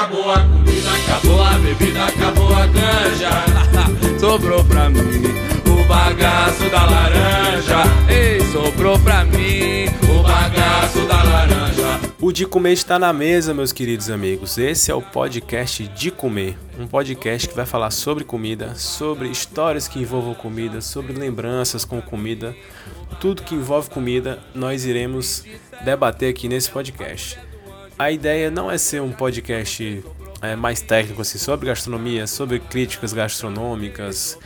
acabou a comida, acabou a bebida, acabou a ganja. Sobrou pra mim o bagaço da laranja. Ei, sobrou pra mim o bagaço da laranja. O De Comer está na mesa, meus queridos amigos. Esse é o podcast De Comer, um podcast que vai falar sobre comida, sobre histórias que envolvam comida, sobre lembranças com comida, tudo que envolve comida, nós iremos debater aqui nesse podcast. A ideia não é ser um podcast é, mais técnico assim, sobre gastronomia, sobre críticas gastronômicas,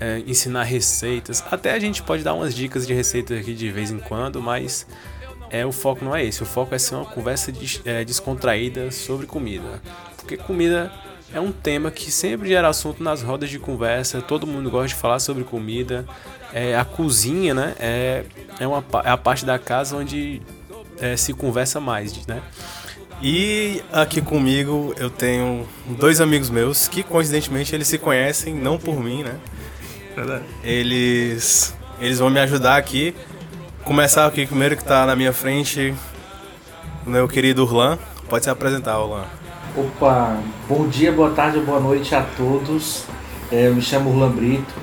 é, ensinar receitas. Até a gente pode dar umas dicas de receitas aqui de vez em quando, mas é o foco não é esse. O foco é ser uma conversa des, é, descontraída sobre comida, porque comida é um tema que sempre gera assunto nas rodas de conversa. Todo mundo gosta de falar sobre comida. É, a cozinha, né? É, é, uma, é a parte da casa onde é, se conversa mais, né? E aqui comigo eu tenho dois amigos meus que coincidentemente eles se conhecem, não por mim, né? Eles, eles vão me ajudar aqui. Começar aqui primeiro que está na minha frente, o meu querido Urlan. Pode se apresentar, Urlan. Opa, bom dia, boa tarde, boa noite a todos. É, eu me chamo Urlan Brito,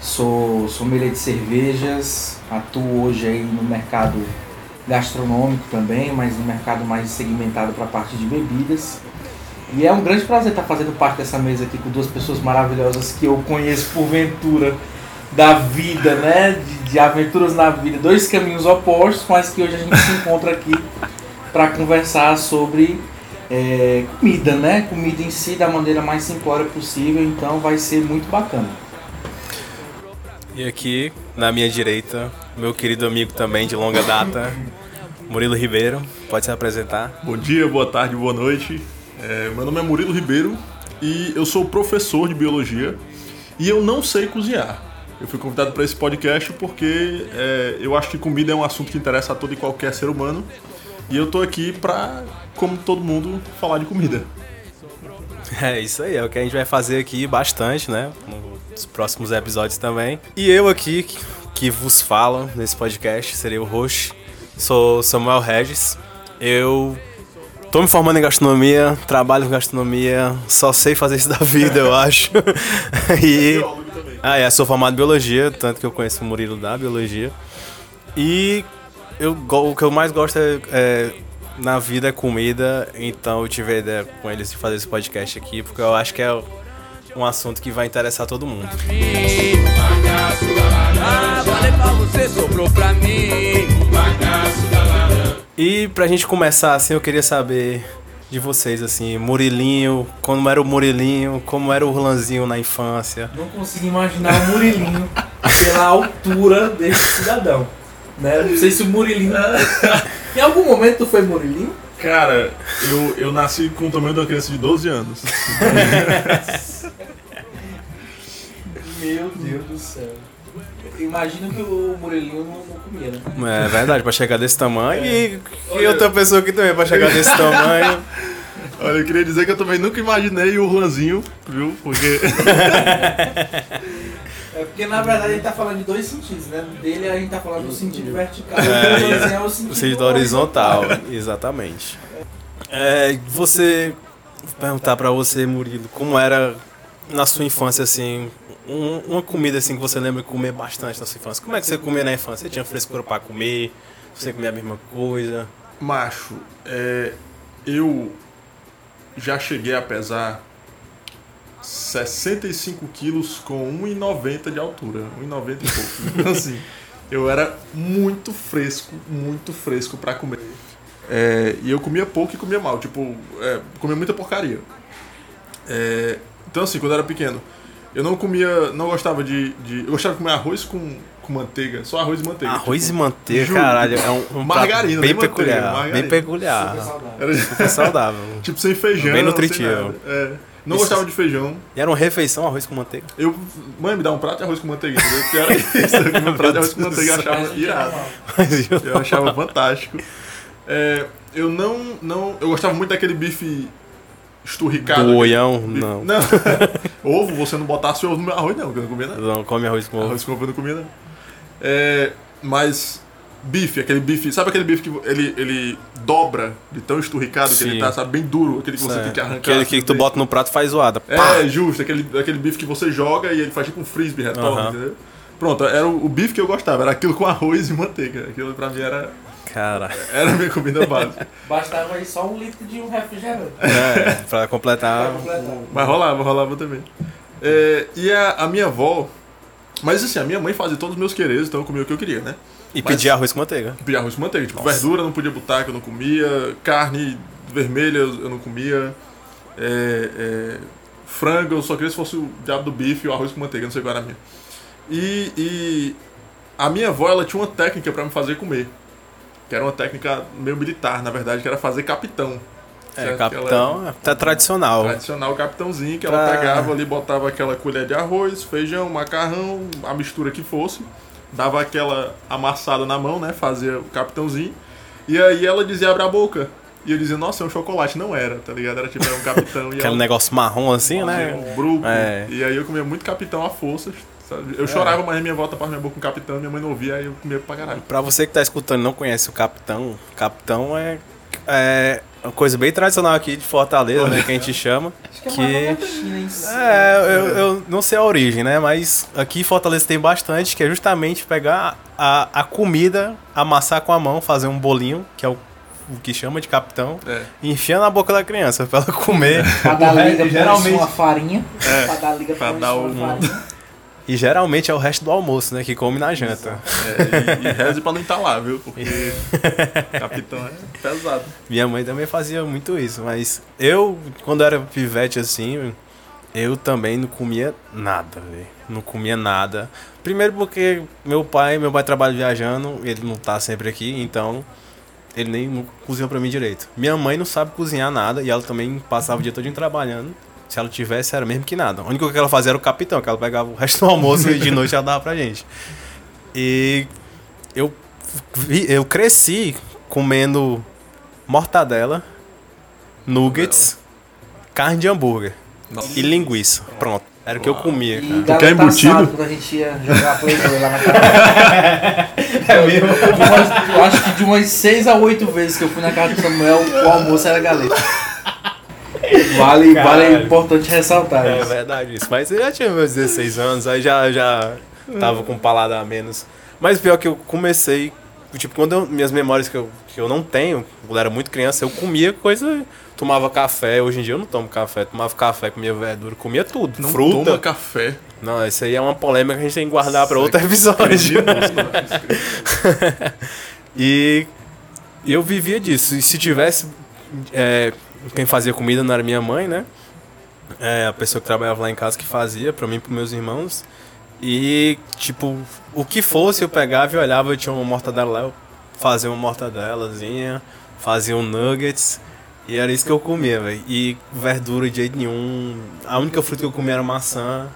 sou sommelier de cervejas, atuo hoje aí no mercado gastronômico também, mas no mercado mais segmentado para a parte de bebidas. E é um grande prazer estar fazendo parte dessa mesa aqui com duas pessoas maravilhosas que eu conheço por ventura da vida, né? De, de aventuras na vida, dois caminhos opostos, mas que hoje a gente se encontra aqui para conversar sobre é, comida, né? Comida em si da maneira mais simplória possível, então vai ser muito bacana. E aqui, na minha direita, meu querido amigo também de longa data, Murilo Ribeiro. Pode se apresentar. Bom dia, boa tarde, boa noite. É, meu nome é Murilo Ribeiro e eu sou professor de biologia e eu não sei cozinhar. Eu fui convidado para esse podcast porque é, eu acho que comida é um assunto que interessa a todo e qualquer ser humano e eu tô aqui para, como todo mundo, falar de comida. É isso aí, é o que a gente vai fazer aqui bastante, né? Nos próximos episódios também. E eu aqui, que vos falo nesse podcast, serei o host. Sou Samuel Regis. Eu tô me formando em gastronomia, trabalho em gastronomia, só sei fazer isso da vida, eu acho. e. Ah, é, sou formado em biologia, tanto que eu conheço o Murilo da biologia. E eu, o que eu mais gosto é, é na vida é comida, então eu tive a ideia com eles de fazer esse podcast aqui, porque eu acho que é um assunto que vai interessar todo mundo. E pra gente começar assim, eu queria saber de vocês, assim, Murilinho, como era o Murilinho, como era o Rolanzinho na infância. Não consigo imaginar o Murilinho pela altura desse cidadão. Né? Não sei se o Murilinho. em algum momento foi Murilinho? Cara, eu, eu nasci com o tamanho de uma criança de 12 anos. Meu Deus do céu. Imagina que o Murilinho não, não comia, né? É verdade, pra chegar desse tamanho e, e outra pessoa aqui também pra chegar desse tamanho. Olha, eu queria dizer que eu também nunca imaginei o Rolanzinho, viu? Porque. É porque na verdade a gente tá falando de dois sentidos, né? Dele a gente tá falando do sentido vertical e É, o o sentido, sentido horizontal, exatamente. É, você vou perguntar pra você, Murilo, como era na sua infância assim, um- uma comida assim que você lembra de comer bastante na sua infância? Como é que você comia na infância? Você tinha frescura pra comer? Você comia a mesma coisa? Macho, é, eu já cheguei a pesar 65 quilos com 1,90 de altura. 1,90 e pouco. Então, assim, eu era muito fresco, muito fresco pra comer. É, e eu comia pouco e comia mal. Tipo, é, comia muita porcaria. É, então, assim, quando eu era pequeno, eu não comia, não gostava de, de. Eu gostava de comer arroz com, com manteiga, só arroz e manteiga. Arroz tipo, e manteiga, juro, caralho, é um, um prato Margarina, bem nem manteiga, peculiar, margarina. bem peculiar, Era, super saudável. tipo, sem feijão. Bem nutritivo. É. Não Isso- gostava de feijão. E era uma refeição arroz com manteiga? Eu, mãe, me dá um prato de arroz com manteiga. entendeu? Que era isso. Eu um prato de arroz com manteiga achava irado. Eu achava fantástico. É, eu não, não. Eu gostava muito daquele bife esturricado. Do oião, Bife- não. Não. ovo, você não botasse ovo no meu arroz, não, que eu não comia nada. Não come arroz com ovo. Arroz com ovo eu não comia, não. É, mas bife, aquele bife. Sabe aquele bife que ele, ele dobra de tão esturricado que Sim. ele tá, sabe? Bem duro, aquele que você tem que arrancar. Aquele assim que do tu bota no prato faz zoada. Pá! É, justo, aquele, aquele bife que você joga e ele faz tipo um frisbee retorna, Aham. entendeu? Pronto, era o, o bife que eu gostava, era aquilo com arroz e manteiga. Aquilo pra mim era, Cara, era a minha comida básica. Bastava aí só um litro de um refrigerante. é, pra completar. Mas rolava, rolava também. É, e a, a minha avó. Mas assim, a minha mãe fazia todos os meus quereres, então eu comia o que eu queria, né? E Mas- pedir arroz com manteiga. Pedir arroz com manteiga. Tipo, Nossa. verdura eu não podia botar, que eu não comia. Carne vermelha eu não comia. É, é, frango, eu só queria se fosse o diabo do bife e o arroz com manteiga, não sei qual era a minha. E, e a minha avó, ela tinha uma técnica pra me fazer comer. Que era uma técnica meio militar, na verdade, que era fazer capitão. É, Certo? capitão, tá tradicional. Tradicional capitãozinho, que ela pegava ali, botava aquela colher de arroz, feijão, macarrão, a mistura que fosse, dava aquela amassada na mão, né? Fazia o capitãozinho. E aí ela dizia abre a boca. E eu dizia, nossa, é um chocolate. Não era, tá ligado? Era tipo, era um capitão. e Aquele ela negócio marrom assim, né? um bruco. É. E aí eu comia muito capitão à força. Sabe? Eu chorava, mas minha volta para minha boca com capitão, minha mãe não ouvia, aí eu comia pra caralho. Pra você que tá escutando e não conhece o capitão, capitão é, é uma coisa bem tradicional aqui de Fortaleza, né? Que a gente chama. Acho que é Que- si. É, eu, eu não sei a origem, né? Mas aqui em Fortaleza tem bastante, que é justamente pegar a, a comida, amassar com a mão, fazer um bolinho, que é o, o que chama de capitão, É. e enfiar na boca da criança pra ela comer. Pra dar liga, geralmente, uma farinha. É, pra dar liga, pra dar uma um- farinha. E geralmente é o resto do almoço, né? Que come na janta. É, e, e reze pra não entalar, viu? Porque capitão é pesado. Minha mãe também fazia muito isso, mas eu, quando era pivete assim, eu também não comia nada, velho. Não comia nada. Primeiro porque meu pai, meu pai trabalha viajando, ele não tá sempre aqui, então ele nem cozinha pra mim direito. Minha mãe não sabe cozinhar nada e ela também passava o dia todo trabalhando. Se ela tivesse, era mesmo que nada. A única coisa que ela fazia era o capitão, que ela pegava o resto do almoço e de noite ela dava pra gente. E eu, vi- eu cresci comendo mortadela, nuggets, carne de hambúrguer Nossa. e linguiça. Pronto. Era o que eu comia, E cara. quer galeta embutido? quando a gente ia jogar Playboy lá na casa. É mesmo? De umas- eu acho que de umas 6 a 8 vezes que eu fui na casa do Samuel, o almoço era galeta. Vale, vale, é importante ressaltar É isso. verdade isso. Mas eu já tinha meus 16 anos, aí já, já tava com paladar a menos. Mas pior que eu comecei, tipo, quando eu- minhas memórias que eu, que eu não tenho, quando eu era muito criança, eu comia coisa, tomava café. Hoje em dia eu não tomo café, tomava café, comia verdura, comia tudo. Não fruta. toma café. Não, isso aí é uma polêmica que a gente tem que guardar pra outro é episódio. né? E eu vivia disso. E se tivesse. é, quem fazia comida não era minha mãe, né? É, a pessoa que trabalhava lá em casa que fazia, pra mim e pros meus irmãos. E, tipo, o que fosse eu pegava e olhava, eu tinha uma mortadela lá, eu fazia uma mortadelazinha, fazia um nuggets. E era isso que eu comia, velho. E verdura de jeito nenhum. A única fruta que eu comia era maçã.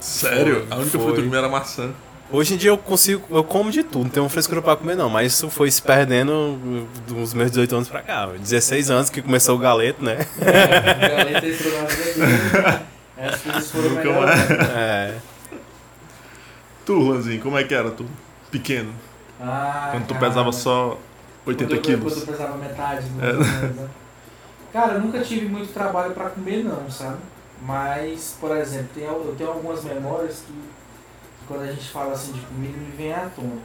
Sério? A única Foi. fruta que eu comi era maçã. Hoje em dia eu consigo, eu como de tudo, não tenho frescura pra comer não, mas isso foi se perdendo dos meus 18 anos pra cá. 16 anos que começou o galeto, né? Galeta entrou na vida dele. As coisas foram melhorando. É. Tu, Lanzinho, como é que era tu? Pequeno. Ah, Quando tu cara. pesava só 80 quando eu, quilos. Quando eu pesava metade. É. né? Cara, eu nunca tive muito trabalho pra comer não, sabe? Mas, por exemplo, eu tenho algumas memórias que quando a gente fala assim de comida me vem à tona.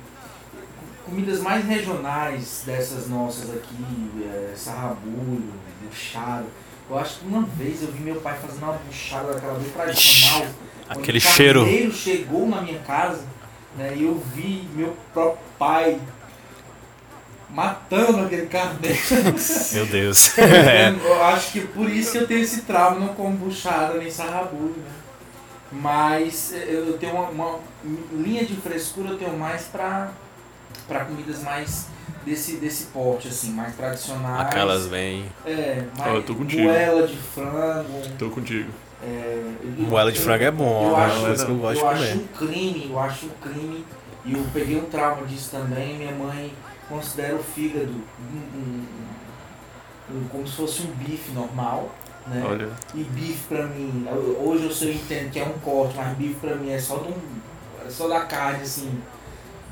Comidas mais regionais dessas nossas aqui, é, sarrabulho, buchado. Eu acho que uma vez eu vi meu pai fazendo uma buchada daquela bem tradicional. quando aquele o cheiro. carneiro chegou na minha casa, né, e eu vi meu próprio pai matando aquele carneiro. Meu Deus. É. Eu acho que por isso que eu tenho esse trauma, não como buchada nem sarrabulho, né? Mas eu eu tenho uma, uma linha de frescura, eu tenho mais pra, pra comidas mais desse, desse porte, assim, mais tradicionais. Aquelas vêm. É, mais eu tô contigo. moela de frango. Tô contigo. É, eu- Moela de frango é bom, Eu é acho, uma coisa que eu gosto de eu acho um crime, eu acho um crime. E eu peguei um trauma disso também. Minha mãe considera o fígado um- um- um- como se fosse um bife normal. Né? Olha. E bife pra mim, hoje eu sei, eu entendo que é um corte, mas bife pra mim é só, de um, é só da carne, assim.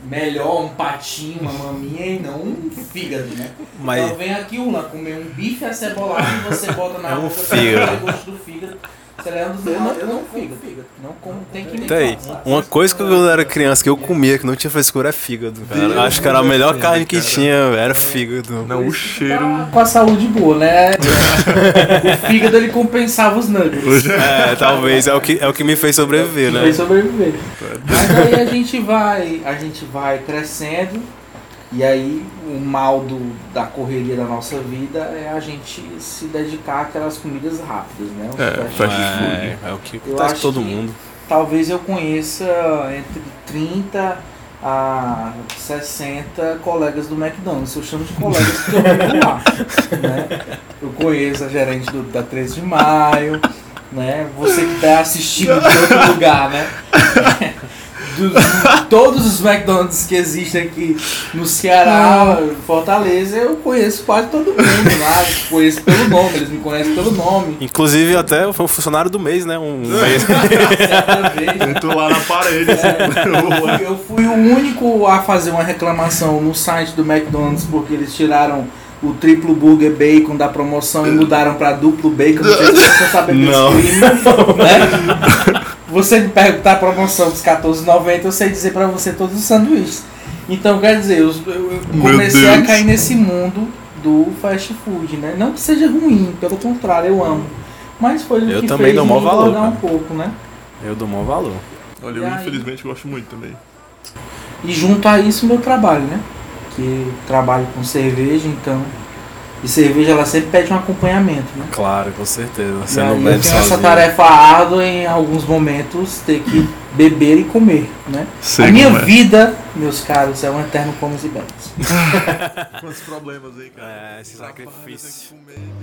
melhor um patinho, uma maminha e não um fígado, né? Mas- Então vem aqui uma comer um bife acebolado e você bota na É um boca fígado. o gosto do fígado. Dos eu não, eu não fígado. Não como, tem que me Tem. falar. Uma coisa que quando eu era criança que eu comia, que não tinha frescura, é fígado. Cara. Acho que era a me melhor carne que cara. tinha, era fígado. Não, o cheiro. Tá com a saúde boa, né? o fígado ele compensava os nuggets. É, talvez, é o que, é o que me fez sobreviver, né? sobreviver. Mas aí a gente vai, a gente vai crescendo e aí o mal do, da correria da nossa vida é a gente se dedicar àquelas comidas rápidas, né? Os É, fast food. É, é o que Eu acontece todo mundo. Talvez eu conheça entre 30 a 60 colegas do McDonald's. Eu chamo de colegas porque eu vivo lá. Né? Eu conheço a gerente do, da 13 de maio, né? Você que está assistindo de outro lugar, né? Dos- todos os McDonald's que existem aqui no Ceará, Fortaleza, eu conheço quase todo mundo lá. Conheço pelo nome, eles me conhecem pelo nome. Inclusive, até foi um funcionário do mês, né? Um mês. Certa vez, lá na parede, assim. É, eu fui o único a fazer uma reclamação no site do McDonald's porque eles tiraram o triplo burger bacon da promoção e mudaram para duplo bacon. Não sei se estão sabendo desse Não. crime, né? Você me perguntar a promoção dos R$14,90, eu sei dizer para você todos os sanduíches. Então, quer dizer, eu, eu- comecei a cair nesse mundo do fast food, né? Não que seja ruim, pelo contrário, eu amo. Mas foi o Eu que também fez dou me valor, um pouco, né? Eu dou maior valor. Olha, E eu aí? infelizmente gosto muito também. E junto a isso meu trabalho, né? Que trabalho com cerveja, então. E cerveja ela sempre pede um acompanhamento, né? Claro, com certeza. E Você aí não eu bebe tenho essa tarefa árdua em alguns momentos ter que beber e comer, né? Sei a minha é. vida, meus caros, é um eterno comes e bebes. Quantos problemas aí, cara. É, esse sacrifício. tem.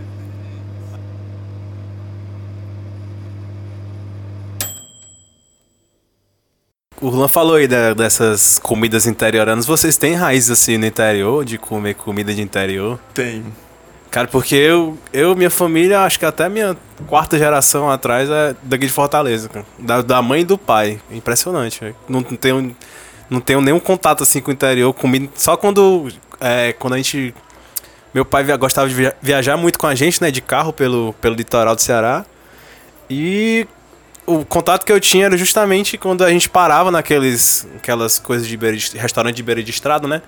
O Luan falou aí da- dessas comidas interioranas. Vocês têm raízes assim no interior, de comer comida de interior? Tem. Cara, porque eu, eu minha família, acho que até minha quarta geração atrás é daqui de Fortaleza, cara. Da, da mãe e do pai. Impressionante. Não, tenho, não tenho nenhum contato assim com o interior, comida. Só quando, é, quando a gente. Meu pai gostava de via- viajar muito com a gente, né, de carro pelo, pelo litoral do Ceará. E o contato que eu tinha era justamente quando a gente parava naqueles aquelas coisas de, beira de restaurante de beira de estrada, né?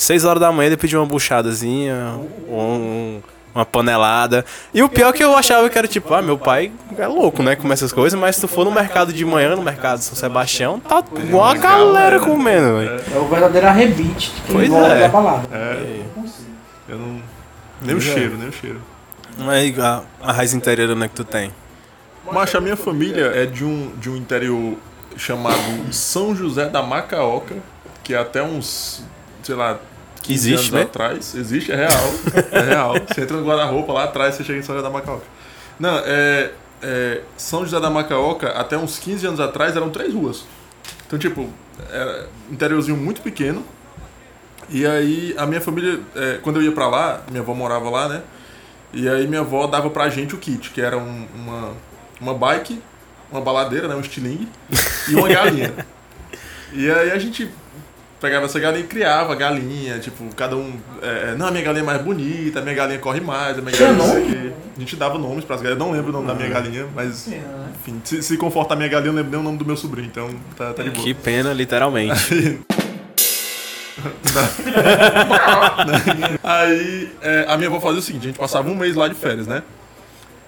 Seis horas da manhã ele pediu uma buchadazinha, um- uma panelada. E o pior é que eu achava que era tipo, ah, meu pai é louco, né? Com essas coisas, mas se tu for no mercado de manhã, no mercado de São Sebastião, tá uma galera comendo, velho. É o verdadeiro arrebite de quem Pois é. da balada. É, eu não. Nem o é. cheiro, nem o cheiro. Mas a, a raiz interiorana que tu tem. Mas a minha família é de um, de um interior chamado São José da Macaoca, que até uns, sei lá, 15 Existe, né? atrás. Existe, é real. É real. Você entra no guarda-roupa lá atrás, você chega em São José da Macaoca. Não, é, é, São José da Macaoca, até uns 15 anos atrás, eram três ruas. Então, tipo, era um interiorzinho muito pequeno. E aí, a minha família, é, quando eu ia pra lá, minha avó morava lá, né? E aí minha avó dava pra gente o kit, que era um- uma, uma bike, uma baladeira, né? Um estilingue e uma galinha. e aí a gente pegava essa galinha e criava a galinha, tipo, cada um. é, não, a minha galinha é mais bonita, a minha galinha corre mais, a minha Tinha galinha. não sei o nome? quê. A gente dava nomes pras galinhas, eu não lembro o nome da minha galinha, mas. né? Enfim, se, se confortar a minha galinha, eu não lembro nem o nome do meu sobrinho, então tá, tá de boa. Que pena, literalmente. Aí é, a minha avó fazia o seguinte, a gente passava um mês lá de férias, né?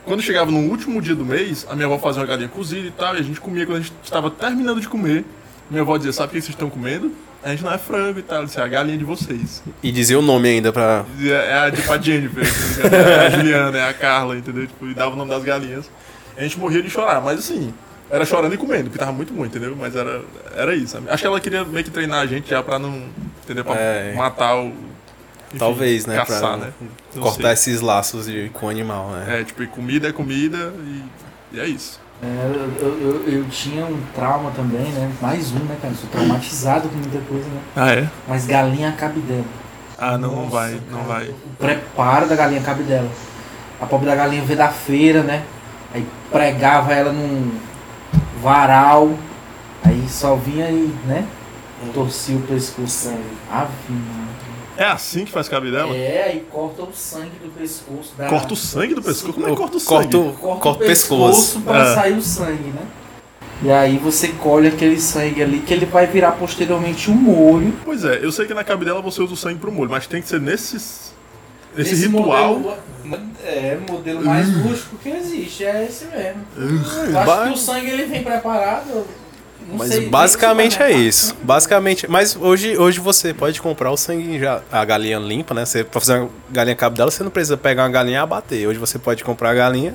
Quando chegava no último dia do mês, a minha avó fazia uma galinha cozida e tal, e a gente comia quando a gente estava terminando de comer. Minha avó dizia, sabe o que vocês estão comendo? A gente não é frango e tal, disse, é a galinha de vocês. E dizia o nome ainda pra. É a tipo a Jennifer, tá é a Juliana, é a Carla, entendeu? Tipo, e dava o nome das galinhas. A gente morria de chorar, mas assim, era chorando e comendo, porque tava muito bom, entendeu? Mas era, era isso. Acho que ela queria meio que treinar a gente já pra não, entendeu? Pra É. matar o... enfim, Talvez, né? Caçar, pra né? Não cortar sei. esses laços de, com o animal, né? É, tipo, comida é comida e, e é isso. É, eu, eu, eu- tinha um trauma também, né? Mais um, né, cara? Eu sou traumatizado com muita coisa, né? Ah, é? Mas galinha cabe dela. Ah, não, Nossa, vai, não cara, vai. O preparo da galinha cabe dela. A pobre da galinha veio da feira, né? Aí pregava ela num varal. Aí só vinha aí, né? Torcia o pescoço. Ave. É assim que faz cabidela? É, aí corta o sangue do pescoço. Da... Corta o sangue do pescoço? Como é que corta o sangue? Corto, Corta, corto o o pescoço. pra É. sair o sangue, né? E aí você colhe aquele sangue ali que ele vai virar posteriormente um molho. Pois é, eu sei que na cabidela você usa o sangue pro molho, mas tem que ser nesses. Esse Esse ritual. modelo- é, o modelo mais rústico que existe, é esse mesmo. Eu acho que o sangue ele vem preparado. Não Mas sei, basicamente é isso. Basicamente. Mas hoje, hoje você pode comprar o sangue já. A galinha limpa, né? Você, pra fazer uma galinha cabidela, você não precisa pegar uma galinha e abater. Hoje você pode comprar a galinha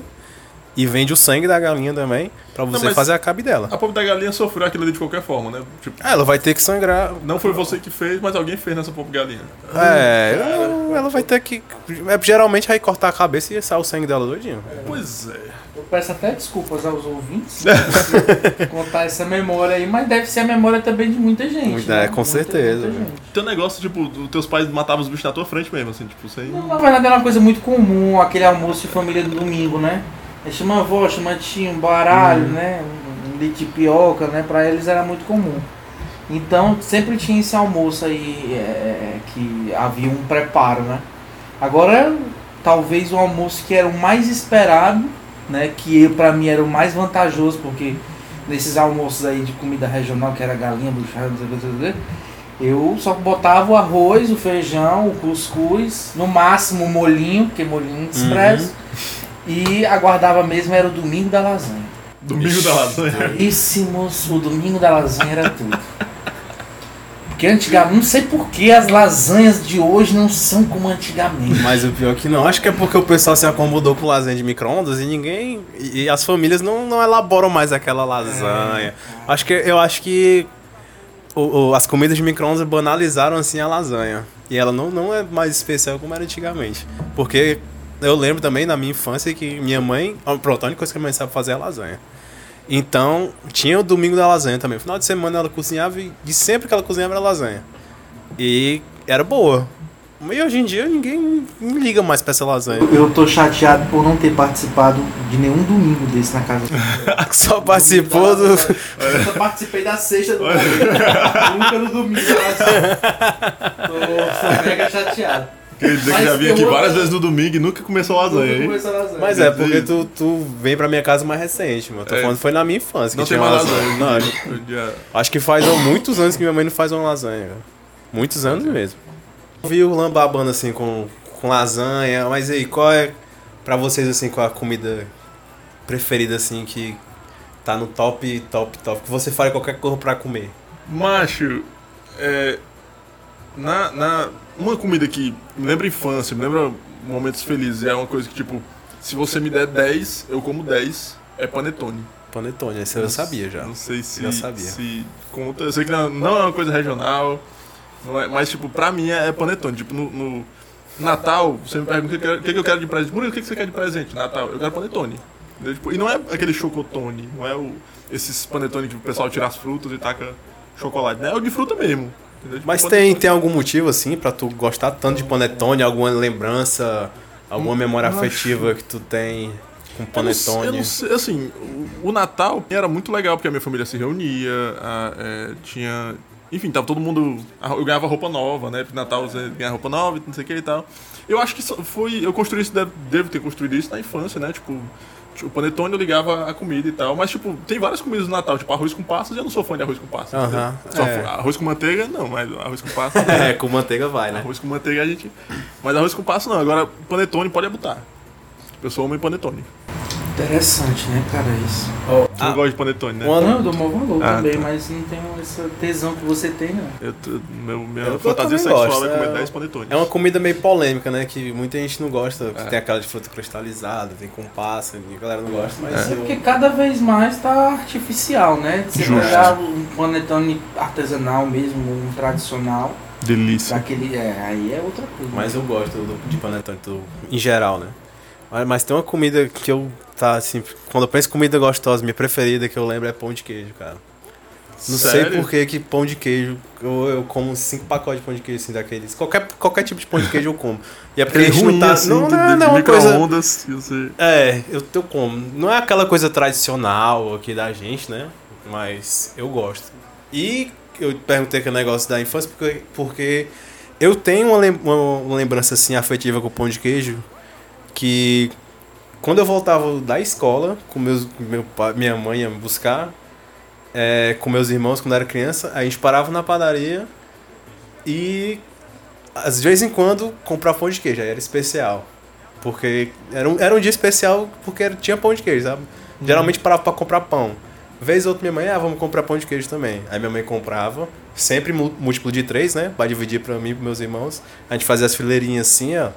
e vende o sangue da galinha também pra você mas- fazer a cabidela. A pobre da galinha sofreu aquilo ali de qualquer forma, né? Tipo, Ah, Ela vai ter que sangrar. não foi você que fez, mas alguém fez nessa pobre galinha. É, ela, ela vai ter que. é, geralmente vai cortar a cabeça e sair o sangue dela doidinho. Pois é. Eu peço até desculpas aos ouvintes por contar essa memória aí, mas deve ser a memória também de muita gente. Muita- né? é, com certeza, muita velho. gente. Teu negócio, tipo, os teus pais matavam os bichos na tua frente mesmo, assim, tipo, sem. Não, na verdade era uma coisa muito comum, aquele almoço de família do domingo, né? Aí chama avó, chama tia, um baralho, né? Um um de tapioca, né? Pra eles era muito comum. Então sempre tinha esse almoço aí é, que havia um preparo, né? Agora, talvez o almoço que era o mais esperado, né? Que pra mim era o mais vantajoso, porque nesses almoços aí de comida regional, que era galinha, buchada, eu só botava o arroz, o feijão, o cuscuz, no máximo o molhinho, porque molhinho desprezo, e aguardava mesmo era o domingo da lasanha. Domingo da lasanha. Caríssimos, o domingo da lasanha era tudo. Porque antigamente, não sei por que as lasanhas de hoje não são como antigamente. Mas o pior é que não. Acho que é porque o pessoal se acomodou com lasanha de micro-ondas e ninguém. E, e as famílias não, não elaboram mais aquela lasanha. Acho que eu acho que o- o- as comidas de micro-ondas banalizaram assim a lasanha. E ela não, não é mais especial como era antigamente. Porque eu lembro também na minha infância que minha mãe. Pronto, a única coisa que a minha mãe sabe fazer é lasanha. Então, tinha o domingo da lasanha também. No final de semana ela cozinhava e, e sempre que ela cozinhava era lasanha. E era boa. E hoje em dia ninguém liga mais pra essa lasanha. Eu tô chateado por não ter participado de nenhum domingo desse na casa. Só participou do. Eu só participei da sexta do Nunca no domingo. Tô, tô mega chateado. Quer dizer que Mas já vim aqui várias vezes no domingo e nunca começou lasanha, Nunca hein? começou a lasanha. Mas é, porque tu, tu vem pra minha casa mais recente, mano. Tô É. falando que foi na minha infância que Não tem tinha mais lasanha. lasanha. Não, já- acho que faz há muitos anos que minha mãe não faz uma lasanha, velho. Muitos anos mesmo. Eu vi o Lã babando assim com, com lasanha, mas aí, qual é pra vocês assim, qual é a comida preferida assim que tá no top, top, top? Que você faria qualquer coisa pra comer? Macho, é. Na, na, uma comida que me lembra infância, me lembra momentos felizes, é uma coisa que, tipo, se você me der 10, eu como 10, é panetone. Panetone, esse eu sabia já. Não sei se, Já sabia. se conta. Eu sei que não, não é uma coisa regional, não é- mas, tipo, pra mim é, é panetone. Tipo, no, no Natal, você me pergunta o que, eu quero- o que que eu quero de presente. Murilo, o que que você quer de presente? Natal, eu quero panetone. Entendeu? Tipo, e não é aquele chocotone, não é o, esses panetone que o pessoal tira as frutas e taca chocolate, né? É o de fruta mesmo. Entendeu? Tipo, Mas panetone. tem, tem algum motivo, assim, pra tu gostar tanto de panetone? Alguma lembrança, alguma memória eu acho- afetiva que tu tem com Eu não panetone? Eu não sei, assim, o, o Natal era muito legal porque a minha família se reunia, a- é, tinha. Enfim, tava todo mundo. Eu ganhava roupa nova, né? Porque Natal você ganha roupa nova, não sei o que e tal. Eu acho que foi. Eu construí isso, devo ter construído isso na infância, né? Tipo, o panetone eu ligava a comida e tal. Mas, tipo, tem várias comidas no Natal, tipo arroz com passas, eu não sou fã de arroz com passas. Entendeu? Só é. Arroz com manteiga, não, mas arroz com passas. É, com manteiga vai, né? Arroz com manteiga a gente. Mas arroz com passas não. Agora, panetone pode botar. Eu sou homem panetone. Interessante, né, cara, isso. Tu Ah, não gosta de panetone, né? Não, eu dou maior valor Ah, também, tá. mas não tenho essa tesão que você tem, não. Eu, tô- meu, minha Eu- fantasia sexual gosto, é comer é- 10 panetones. É uma comida meio polêmica, né? Que muita gente não gosta. Que É. tem aquela de fruta cristalizada, tem com passa, a galera não gosta. Mas É eu... porque cada vez mais tá artificial, né? Você Justo. pegar um panetone artesanal mesmo, um tradicional, Delícia. daquele. É, aí é outra coisa. Mas eu gosto do- de panetone do- em geral, né? Mas, mas tem uma comida que eu, tá assim, quando eu penso em comida gostosa, minha preferida que eu lembro é pão de queijo, cara. Não sei Sério? por que que pão de queijo, eu, eu como cinco pacotes de pão de queijo assim daqueles. Qualquer, qualquer tipo de pão de queijo eu como. E é porque Aquele a gente não ruim, tá. assim, não, de, não, de, não, é uma coisa. micro-ondas. você... É, eu, eu como. Não é aquela coisa tradicional aqui da gente, né? Mas eu gosto. E eu perguntei que o negócio da infância, porque, porque eu tenho uma, lem- uma- uma lembrança assim afetiva com o pão de queijo que quando eu voltava da escola com meus meu pai, minha mãe ia me buscar é, com meus irmãos quando eu era criança, a gente parava na padaria e às vezes em quando comprava pão de queijo, aí era especial. Porque era um, era um dia especial porque era- tinha pão de queijo, sabe? Geralmente parava pra comprar pão. Vez ou outra minha mãe, ah, vamos comprar pão de queijo também. Aí minha mãe comprava, sempre múltiplo de três, né? Pra dividir pra mim e pros meus irmãos. A gente fazia as fileirinhas assim, ó.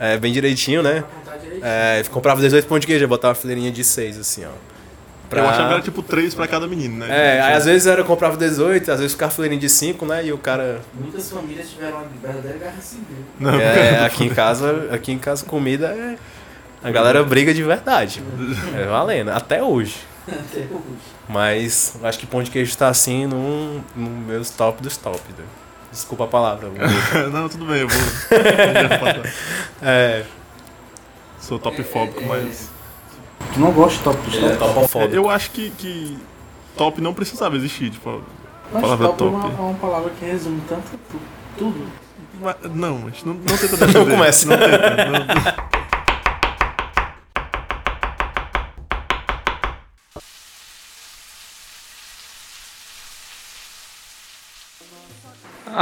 É, bem direitinho, né? É, comprava 18 pão de queijo, botava uma fileirinha de seis, assim, ó. Eu achava que era tipo três pra cada menino, né? É, aí às vezes era, eu comprava 18, às vezes ficava fileirinha de 5, né? E o cara. Muitas famílias tiveram uma verdadeira guerra civil. Não, É, aqui em casa, aqui em casa comida é. A galera briga de verdade. É valendo, até hoje. Até hoje. Mas acho que pão de queijo tá assim num, num meus top dos top. né? Desculpa a palavra. vou- não, tudo bem, eu vou. É, Sou top fóbico, mas. Tu não gosta de top ele é topofóbico. Eu acho que, que top não precisava existir, tipo. Mas palavra top, é top. uma, é uma palavra que resume tanto tu- tudo. mas- Não, mas não, não tenta defender. Não começa. Não tenta. não-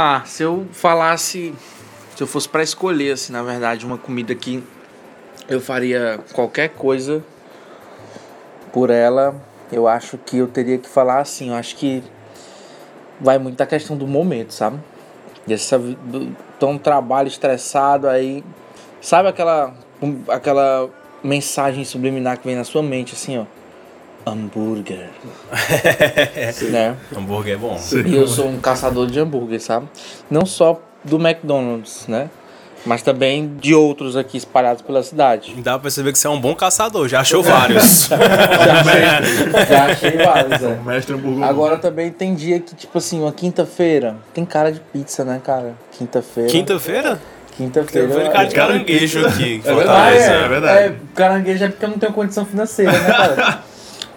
Ah, se eu falasse, se eu fosse pra escolher, assim, na verdade, uma comida que eu faria qualquer coisa por ela, eu acho que eu teria que falar assim, eu acho que vai muito da questão do momento, sabe? Do, tão trabalho estressado aí, sabe aquela, aquela mensagem subliminar que vem na sua mente, assim, ó, hambúrguer, né? Hambúrguer é bom. E eu sou um caçador de hambúrguer, sabe? Não só do McDonald's, né? Mas também de outros aqui espalhados pela cidade. Dá pra perceber que você é um bom caçador, já achou vários. Já achei, já achei vários, é. Mestre hambúrguer. Agora também tem dia que, tipo assim, uma quinta-feira. Tem cara de pizza, né, cara? Quinta-feira. Quinta-feira? Quinta-feira. Tem cara de caranguejo aqui. É verdade, Fortaleza. é verdade. É, caranguejo é porque eu não tenho condição financeira, né, cara?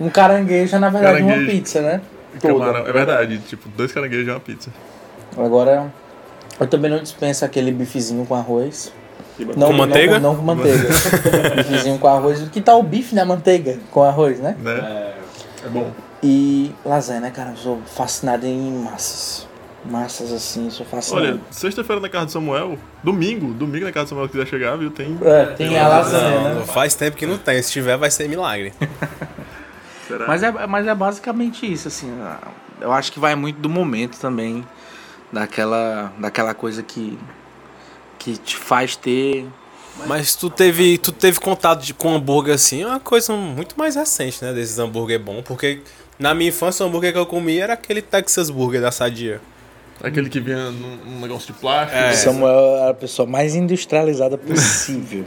Um caranguejo é, na verdade, uma Caranguejo. pizza, né? Toda. Camarão, é verdade, tipo, dois caranguejos e uma pizza. Agora, eu também não dispenso aquele bifezinho com arroz. Não, Com manteiga? Não, não com manteiga. bifezinho com arroz. Que tal o bife na manteiga com arroz, né? Né? É bom. E lasanha, né, cara? Eu sou fascinado em massas. Massas assim, sou fascinado. Olha, sexta-feira na casa de Samuel, domingo, domingo na casa de Samuel, se quiser chegar, viu? Tem. é, tem a lasanha, Não, né? faz tempo que não tem. Se tiver, vai ser milagre. Mas é, mas é basicamente isso, assim. Eu acho que vai muito do momento também. Daquela, daquela coisa que, que te faz ter. Mas tu teve, tu teve contato de, com hambúrguer assim, é uma coisa muito mais recente, né? Desses hambúrguer bom. Porque na minha infância o hambúrguer que eu comia era aquele Texas Burger da Sadia. Aquele que vinha num, num negócio de plástico. É. Samuel era a pessoa mais industrializada possível.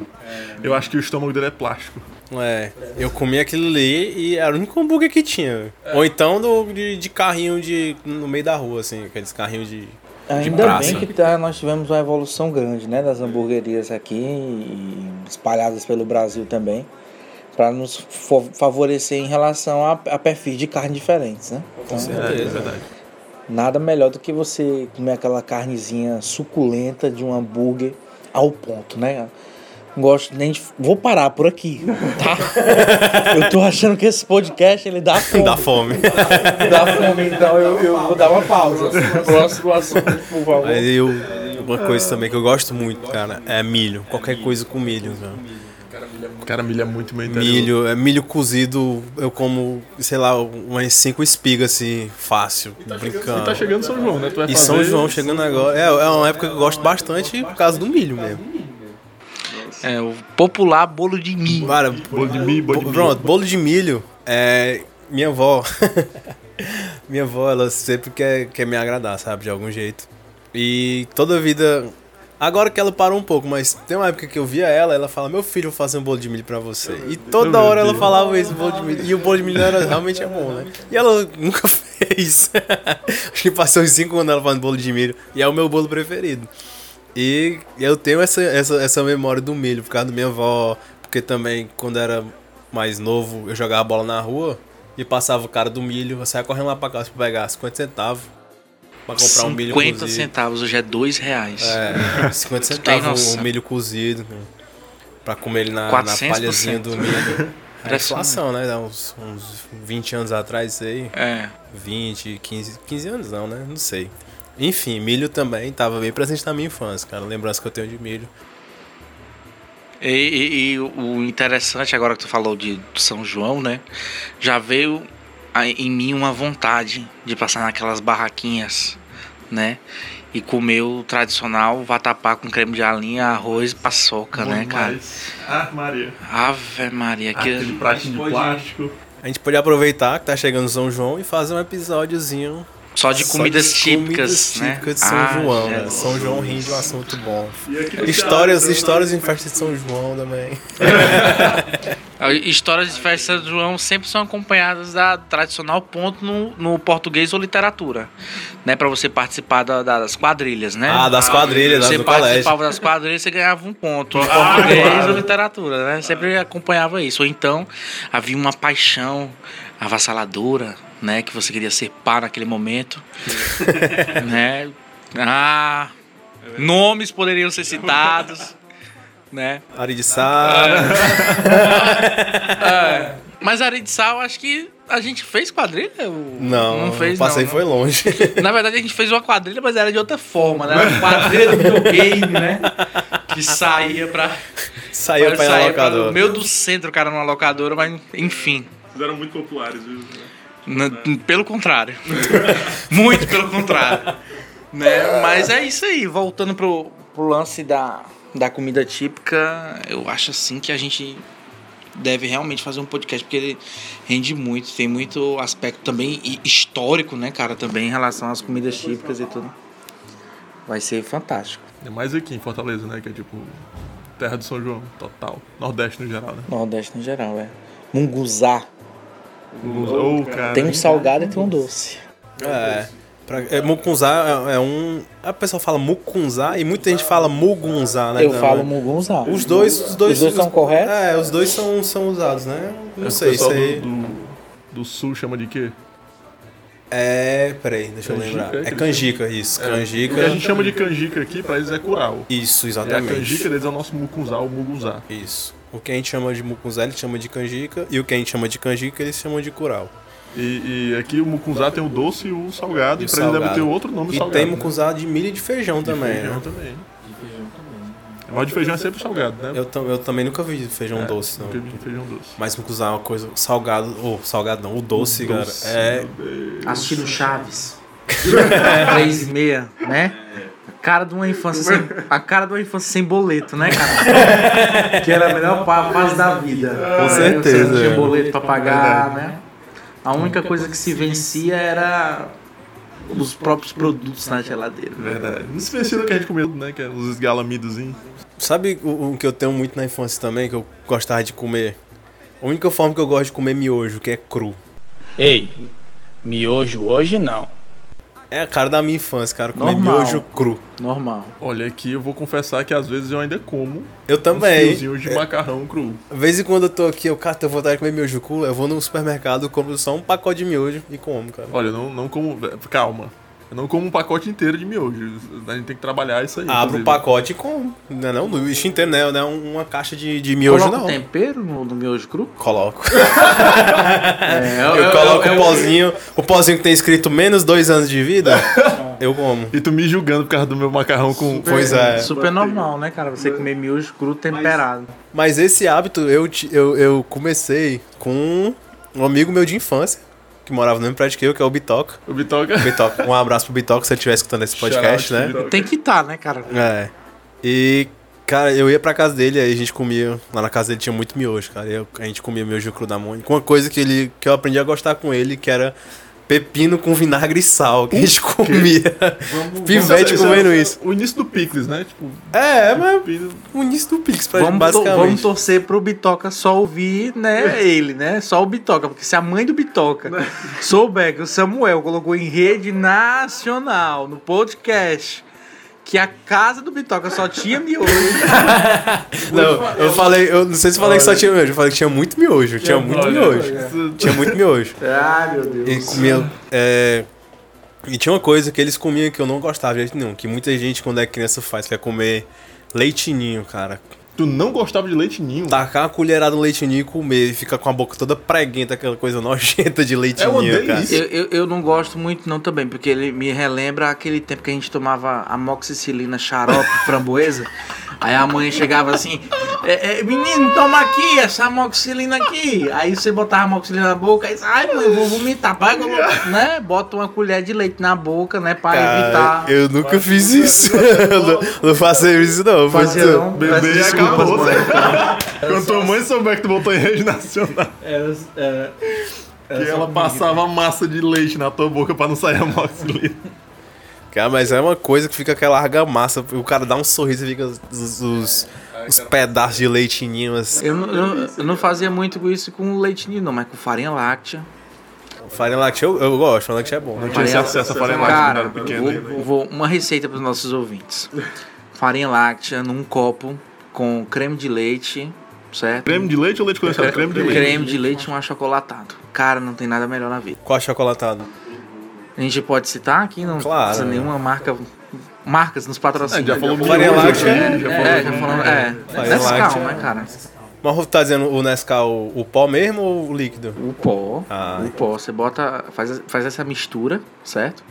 Eu acho que o estômago dele é plástico. É, eu comia aquilo ali e era o único hambúrguer que tinha. Ou então do, de, de carrinho de, no meio da rua, assim, aqueles carrinhos de. Ainda praça. bem que tá, nós tivemos uma evolução grande, né, das hamburguerias aqui e espalhadas pelo Brasil também, para nos favorecer em relação a, a perfis de carne diferentes, né? Então, É, é verdade. Nada melhor do que você comer aquela carnezinha suculenta de um hambúrguer ao ponto, né? Não gosto nem de. Vou parar por aqui, tá? Eu tô achando que esse podcast ele dá fome. Da fome. Dá fome, então eu, eu vou dar uma pausa. Próximo assunto, por favor. Mas eu, uma coisa também que eu gosto muito, cara, é milho. Qualquer coisa com milho, cara. Cara, milho é muito meu interior. Milho, é milho cozido, eu como, sei lá, umas cinco espigas assim, fácil, brincando. E tá chegando São João, né? Tu vai E fazer... São João chegando agora. É, é uma época que eu gosto bastante por causa do milho mesmo. É, o popular bolo de milho. Cara, Bolo de milho, bolo de milho. pronto, bolo de milho. É, minha avó. minha avó, ela sempre quer, quer me agradar, sabe? De algum jeito. E toda vida. Agora que ela parou um pouco, mas tem uma época que eu via ela, ela fala: Meu filho, vou fazer um bolo de milho pra você. E toda hora ela falava isso, bolo de milho. E o bolo de milho era, realmente é bom, né? E ela nunca fez. Acho que passou uns 5 anos ela fazendo bolo de milho. E é o meu bolo preferido. E eu tenho essa, essa, essa memória do milho, por causa da minha avó. Porque também, quando era mais novo, eu jogava bola na rua e passava o cara do milho. Eu saia correndo lá pra casa pra pegar 50 centavos. Pra comprar um milho 50 cozido. centavos, hoje é 2 reais. É, 50 tem centavos o milho cozido. né? Pra comer ele na, na 400%. palhazinha do milho. É inflação, né? Dá uns, uns 20 anos atrás isso aí. É. 20, 15, 15 anos não, né? Não sei. Enfim, milho também tava bem presente na minha infância, cara. Lembrança que eu tenho de milho. E, e- e o interessante, agora que tu falou de São João, né? Já veio em mim uma vontade de passar naquelas barraquinhas, né? E comer o tradicional vatapá com creme de alinha, arroz e paçoca, Bom né, cara? demais. Ah, Maria. Ave Maria, Aquele que pratinho de plástico. A gente pode aproveitar que tá chegando São João e fazer um episódiozinho só de só comidas típicas, comidas né? típicas de São Ah, João, né? São João rende um assunto bom. E aqui no Histórias, histórias em festa de São João também. Histórias de festa de João sempre são acompanhadas da tradicional ponto no, no português ou literatura, né? Para você participar da- das quadrilhas, né? Ah, das quadrilhas lá você do colégio. participava das quadrilhas, você ganhava um ponto. Ah, português claro. ou literatura, né? Sempre acompanhava isso. Ou então havia uma paixão avassaladora, né? Que você queria ser pá naquele momento, né? Ah, nomes poderiam ser citados, né? Ari de Sá. É, mas Ari de Sal, acho que a gente fez quadrilha? Não, não fez. passei não, foi longe. Na verdade, a gente fez uma quadrilha, mas era de outra forma, né? Era uma quadrilha do videogame, né? Que saía pra. Saiu pra ir na saía locadora. No meio do centro, cara, numa locadora, mas enfim. Eles eram muito populares, viu? Pelo contrário. Muito pelo contrário. Né? Mas é isso aí. Voltando pro, pro lance da, da comida típica, eu acho assim que a gente deve realmente fazer um podcast, porque ele rende muito, tem muito aspecto também histórico, né, cara, também em relação às comidas típicas e tudo. Vai ser fantástico. É mais aqui em Fortaleza, né? Que é tipo terra de São João, total. Nordeste no geral, né? Nordeste no geral, é. Munguzá. Tem um salgado e tem um doce. É. Pra, é, mucunzá é, é um. A pessoa fala mucunzá e muita gente fala mugunzá, né? Eu Então, falo Munguzá. Os dois, os dois, Os dois são corretos? É, os dois são, são usados, né? Não O sei, aí. do, do, do sul chama de quê? É. Peraí, deixa eu Canjica, lembrar. é É canjica, isso. O que a Canjica. gente chama de canjica aqui, pra eles é curau. Isso, E a exatamente. canjica deles é o nosso mucunzá, o muguzá. Isso. O que a gente chama de mucunzá, eles chamam de canjica. E o que a gente chama de canjica, eles chamam de curau. E, e aqui o mucunzá tem o doce e o salgado, E e, pra eles deve salgado. ter outro nome E salgado. tem né? mucunzá de milho e de feijão De também, feijão né? também. Mas de feijão é sempre salgado, né? Eu, eu também nunca vi feijão É, doce, não. nunca vi feijão doce. Mas mucunzá é uma coisa salgado, ou salgado não, o doce, cara. Doce, É. meu Deus. assistindo Chaves. Três e meia, né? A cara de uma infância sem, a cara de uma infância sem boleto, né, cara? que era a melhor fase da vida. Com certeza, Você não tinha é. boleto pra pagar, né? A única coisa que se vencia era os próprios produtos na geladeira. Verdade. Não se vencia do que a gente comeu, né? Que é os esgalamidozinhos. Sabe o, o que eu tenho muito na infância também, que eu gostava de comer? A única forma que eu gosto de comer miojo, que é cru. Ei, miojo hoje não. É a cara da minha infância, cara, comer Normal. miojo cru. Normal. Olha, aqui eu vou confessar que às vezes eu ainda como Eu uns também. fiozinhos de macarrão cru. De vez em quando eu tô aqui, eu, cara, tenho vontade de comer miojo cru, eu vou no supermercado, compro só um pacote de miojo e como, cara. Olha, eu não, não como. Calma. Eu não como um pacote inteiro de miojo. A gente tem que trabalhar isso aí. Abro o pacote e como. Não é não? No lixo inteiro, né? Não é uma caixa de, de miojo, Coloca não. tempero no, no miojo cru? Coloco. É, Eu coloco o pozinho, o pozinho que tem escrito menos dois anos de vida, eu como. E tu me julgando por causa do meu macarrão com. Pois é. Super normal, né, cara? Você comer miojo cru temperado. Mas esse hábito eu, eu, eu comecei com um amigo meu de infância, que morava no mesmo prédio que eu, que é o Bitoca. O Bitoca. Bitoca. Um abraço pro Bitoca se ele estiver escutando esse podcast, né? Bitoca. Tem que estar, né, cara? É. E, cara, eu ia pra casa dele, aí a gente comia. Lá na casa dele tinha muito miojo, cara. eu- a gente comia miojo cru da Mônica. Uma coisa que, ele, que eu aprendi a gostar com ele, que era pepino com vinagre e sal, que a gente comia. Pivete Esse é comendo o- isso. O início do Picles, né? Tipo, É, mas o início do Pix, pra Vamos, to- basicamente. vamos torcer pro Bitoca só ouvir, né, ele, né? Só o Bitoca, porque se a mãe do Bitoca souber que o Samuel colocou em rede nacional, no podcast, que a casa do Bitoca só tinha miojo. Não, eu falei, eu não sei se eu falei que só tinha miojo, eu falei que tinha muito miojo, tinha muito Olha, miojo. Tinha muito miojo. Ai, meu E Deus. comia. É, E tinha uma coisa que eles comiam que eu não gostava de jeito nenhum, que muita gente quando é criança faz, que é comer leitinho, cara. Tu não gostava de leite ninho? Tacar uma colherada no leitinho e comer e ficar com a boca toda preguenta, aquela coisa nojenta de leitinho, É uma cara. Eu, eu, eu não gosto muito não também, porque ele me relembra aquele tempo que a gente tomava amoxicilina xarope framboesa. Aí a mãe chegava assim, "É, é, menino, toma aqui essa amoxicilina aqui. Aí você botava a amoxicilina na boca e ai mãe, eu vou vomitar. Vai, né? Bota uma colher de leite na boca, né? Pra Cara, evitar. eu nunca fiz isso. Eu não, não faço isso, não. Fazia não. Bebê acabou. Quando tua mãe souber que tu botou em rede nacional, Era, era, que ela passava massa de leite na tua boca pra não sair a moxilina. Cara, mas é uma coisa que fica aquela argamassa. O cara dá um sorriso e fica os, os, os pedaços de leitinho assim. Eu, não- eu, eu não fazia muito isso com leite ninho, não, mas com farinha láctea. Farinha láctea eu, eu gosto, farinha láctea é bom. Não tinha esse acesso a farinha láctea quando era pequeno. né? vou, vou- uma receita para os nossos ouvintes. Farinha láctea num copo com creme de leite, certo? Creme de leite ou leite condensado? Creme de leite. Creme de leite e um achocolatado. Cara, não tem nada melhor na vida. Qual achocolatado? A gente pode citar aqui, não Claro. precisa nenhuma marca. Marcas nos patrocinam. É, já falou Farinha hoje láctea, aqui, já falou É, já falamos. É, Nescau, láctea. né, cara? Mas você tá dizendo o Nescau, o pó mesmo ou o líquido? O pó. Ah. O pó. Você bota. Faz, faz essa mistura, certo?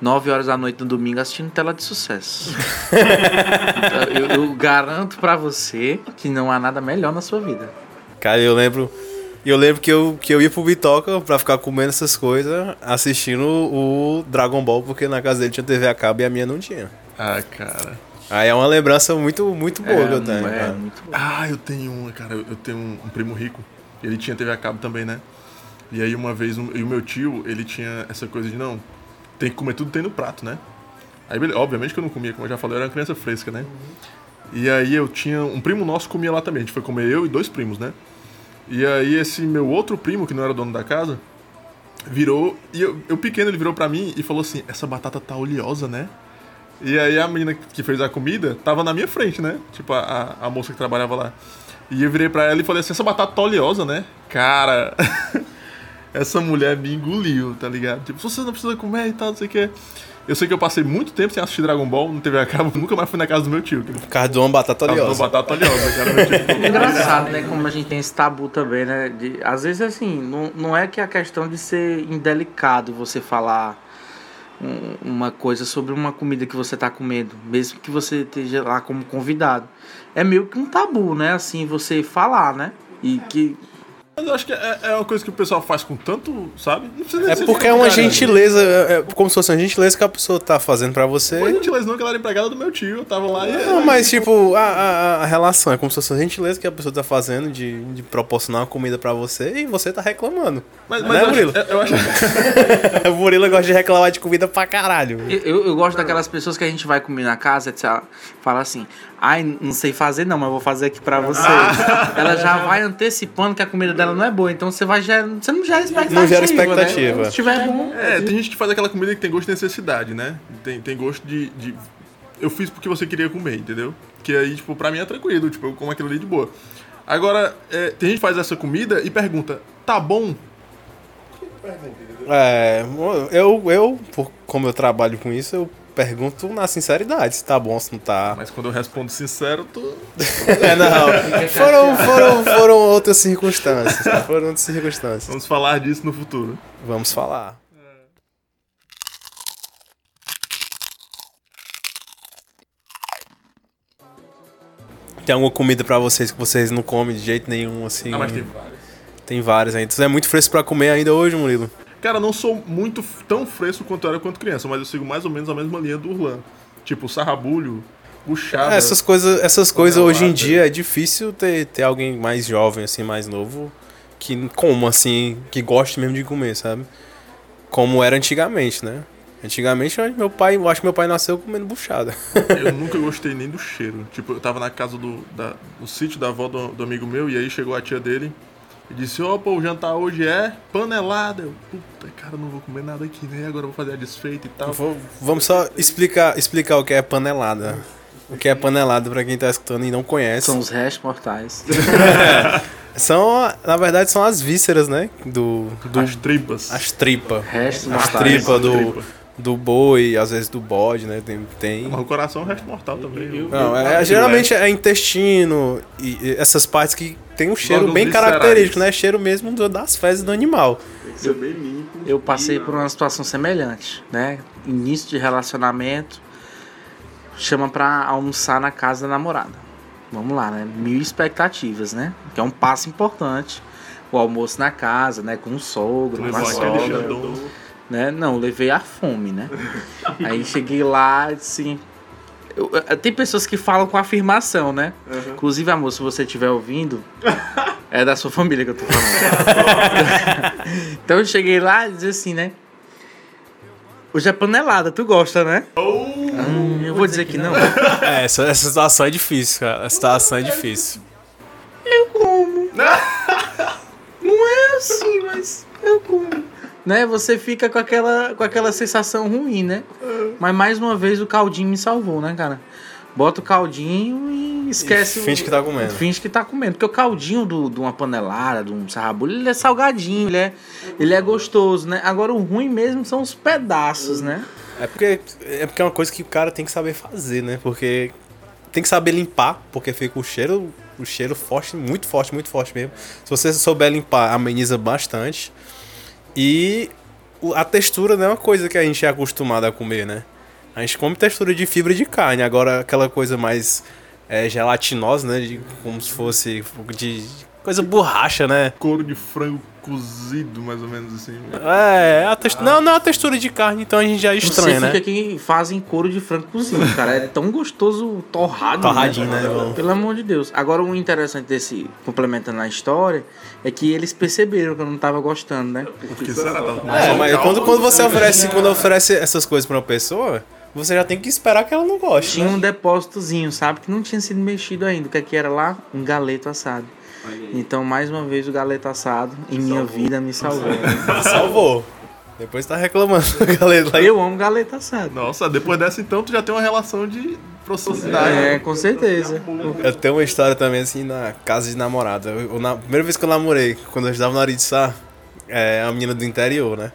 9 horas da noite no domingo assistindo tela de sucesso. Eu, eu garanto pra você que não há nada melhor na sua vida. Cara, eu lembro. Eu lembro que eu, que eu ia pro Bitoca pra ficar comendo essas coisas, assistindo o Dragon Ball, porque na casa dele tinha TV a cabo e a minha não tinha. Ah, cara. Aí é uma lembrança muito, muito boa que eu tenho. é, cara. muito bom. Ah, eu tenho uma, cara. Eu eu tenho um, um primo rico. Ele tinha TV a cabo também, né? E aí uma vez, um, e o meu tio, ele tinha essa coisa de, não, tem que comer tudo tem no prato, né? Aí, obviamente que eu não comia, como eu já falei, eu era uma criança fresca, né? E aí eu tinha, um primo nosso comia lá também. A gente foi comer eu e dois primos, né? E aí esse meu outro primo, que não era dono da casa, virou, e eu, eu pequeno, ele virou pra mim e falou assim, essa batata tá oleosa, né? E aí a menina que fez a comida tava na minha frente, né? Tipo, a, a moça que trabalhava lá. E eu virei pra ela e falei assim, essa batata tá oleosa, né? Cara, essa mulher me engoliu, tá ligado? Tipo, você não precisa comer e tal, não sei o que. Eu sei que eu passei muito tempo sem assistir Dragon Ball, não teve a cabo, nunca mais fui na casa do meu tio. Por causa de uma batata oleosa. batata oleosa, cara. Meu tio É engraçado, né? Como a gente tem esse tabu também, né? De, às vezes, assim, não, não é que a questão de ser indelicado você falar um- uma coisa sobre uma comida que você tá comendo, mesmo que você esteja lá como convidado. É meio que um tabu, né? Assim, você falar, né? E que. Mas eu acho que é, é uma coisa que o pessoal faz com tanto, sabe? Não precisa nem É porque é uma cara. gentileza, é é como se fosse uma gentileza que a pessoa tá fazendo pra você. Não foi gentileza não, que ela era empregada do meu tio, eu tava lá e... Não, mas tipo, a, a, a relação é como se fosse uma gentileza que a pessoa tá fazendo de, de proporcionar uma comida pra você e você tá reclamando. Mas, Né, mas eu, acho, Murilo? eu acho... o Murilo gosta de reclamar de comida pra caralho. Eu, eu gosto daquelas pessoas que a gente vai comer na casa e fala assim: ai, não sei fazer não, mas vou fazer aqui pra você. ela já vai antecipando que a comida dela não é boa, então você vai ger- você não gera expectativa. Não gera Né? expectativa. Se tiver bom. É, tem gente que faz aquela comida que tem gosto de necessidade, né? Tem, tem gosto de, de... Eu fiz porque você queria comer, entendeu? Que aí, tipo, pra mim é tranquilo, tipo, eu como aquilo ali de boa. Agora, é, tem gente que faz essa comida e pergunta, tá bom? É, eu, eu, por- como eu trabalho com isso, eu pergunto na sinceridade se tá bom, se não tá. Mas quando eu respondo sincero, tu... É, não. Foram, foram, foram outras circunstâncias. tá? Foram outras circunstâncias. Vamos falar disso no futuro. Vamos falar. Tem alguma comida pra vocês que vocês não comem de jeito nenhum, assim? Ah, mas tem vários. Tem várias ainda. Você é muito fresco pra comer ainda hoje, Murilo? Cara, não sou muito tão fresco quanto eu era quanto criança, mas eu sigo mais ou menos a mesma linha do Urlan. Tipo, sarrabulho, buchada. É, essas coisas, essas coisas hoje em dia é difícil ter, ter alguém mais jovem, assim, mais novo, que coma, assim, que goste mesmo de comer, sabe? Como era antigamente, né? Antigamente, eu- meu pai, eu acho que meu pai nasceu comendo buchada. Eu nunca gostei nem do cheiro. Tipo, eu tava na casa do, da, do sítio da avó do, do amigo meu, e aí chegou a tia dele e disse, opa, o jantar hoje é panelada. Eu, puta, cara, não vou comer nada aqui, né? Agora eu vou fazer a desfeita e tal. Vou- Vamos só explicar, explicar o que é panelada. O que é panelada pra quem tá escutando e não conhece. São os restos mortais. São, na verdade, são as vísceras, né? Do, do As tripas. as tripas. Restos As mortais. tripas do, tripa. Do boi, às vezes do bode, né? Tem. tem... Mas o coração é um resto mortal também. Não, é, geralmente é intestino e, e essas partes que tem um cheiro bem característico, né? Cheiro mesmo do- das fezes do animal. Tem que ser bem limpo. Eu passei por uma situação semelhante, né? Início de relacionamento, chama pra almoçar na casa da namorada. Vamos lá, né? Mil expectativas, né? Que é um passo importante. O almoço na casa, né? Com o sogro, com a sogra. Né? Não, levei a fome, né? Aí cheguei lá, assim... eu- eu- tem pessoas que falam com afirmação, né? Inclusive, amor, se você estiver ouvindo, é da sua família que eu tô falando. então eu cheguei lá e disse assim, né? Hoje é panelada, tu gosta, né? Hum, eu vou dizer que não. É, essa, essa situação é difícil, cara. Essa situação é difícil. Não é assim, mas eu como. Né? Você fica com aquela, com aquela sensação ruim, né? Mas mais uma vez o caldinho me salvou, né, cara? Bota o caldinho e esquece E finge o... que tá comendo. Finge que tá comendo. Porque o caldinho do, de uma panelada, de um sarrabulho, ele é salgadinho, ele é, ele é gostoso, né? Agora o ruim mesmo são os pedaços, né? É porque, é porque é uma coisa que o cara tem que saber fazer, né? Porque tem que saber limpar, porque fica o cheiro, o cheiro forte, muito forte, muito forte mesmo. Se você souber limpar, ameniza bastante. E a textura não é uma coisa que a gente é acostumado a comer, né? A gente come textura de fibra de carne, agora aquela coisa mais é, gelatinosa, né? De, como se fosse de coisa borracha, né? Couro de frango cozido, mais ou menos assim. É, a textura, não, não é a textura de carne, então a gente já estranha, Você né? fica que fazem couro de frango cozido, cara. É tão gostoso torrado. Torradinho, né, irmão? Pelo amor de Deus. Agora, o interessante desse, complementando a história, é que eles perceberam que eu não tava gostando, né? Porque será? Tá É, mas quando, quando você oferece, quando oferece essas coisas pra uma pessoa, você já tem que esperar que ela não goste. Tinha né? um depósitozinho, sabe? Que não tinha sido mexido ainda. O que, é que era lá? Um galeto assado. Então, mais uma vez, o galeto assado em minha vida me salvou. Salvou. Depois tá reclamando, galera. Lá. Eu amo galeto assado. Nossa, depois dessa então tu já tem uma relação de proximidade. É, com certeza. Eu tenho uma história também assim na casa de namorada. Eu, na primeira vez que eu namorei, quando eu estava na Aritsá, é a menina do interior, né?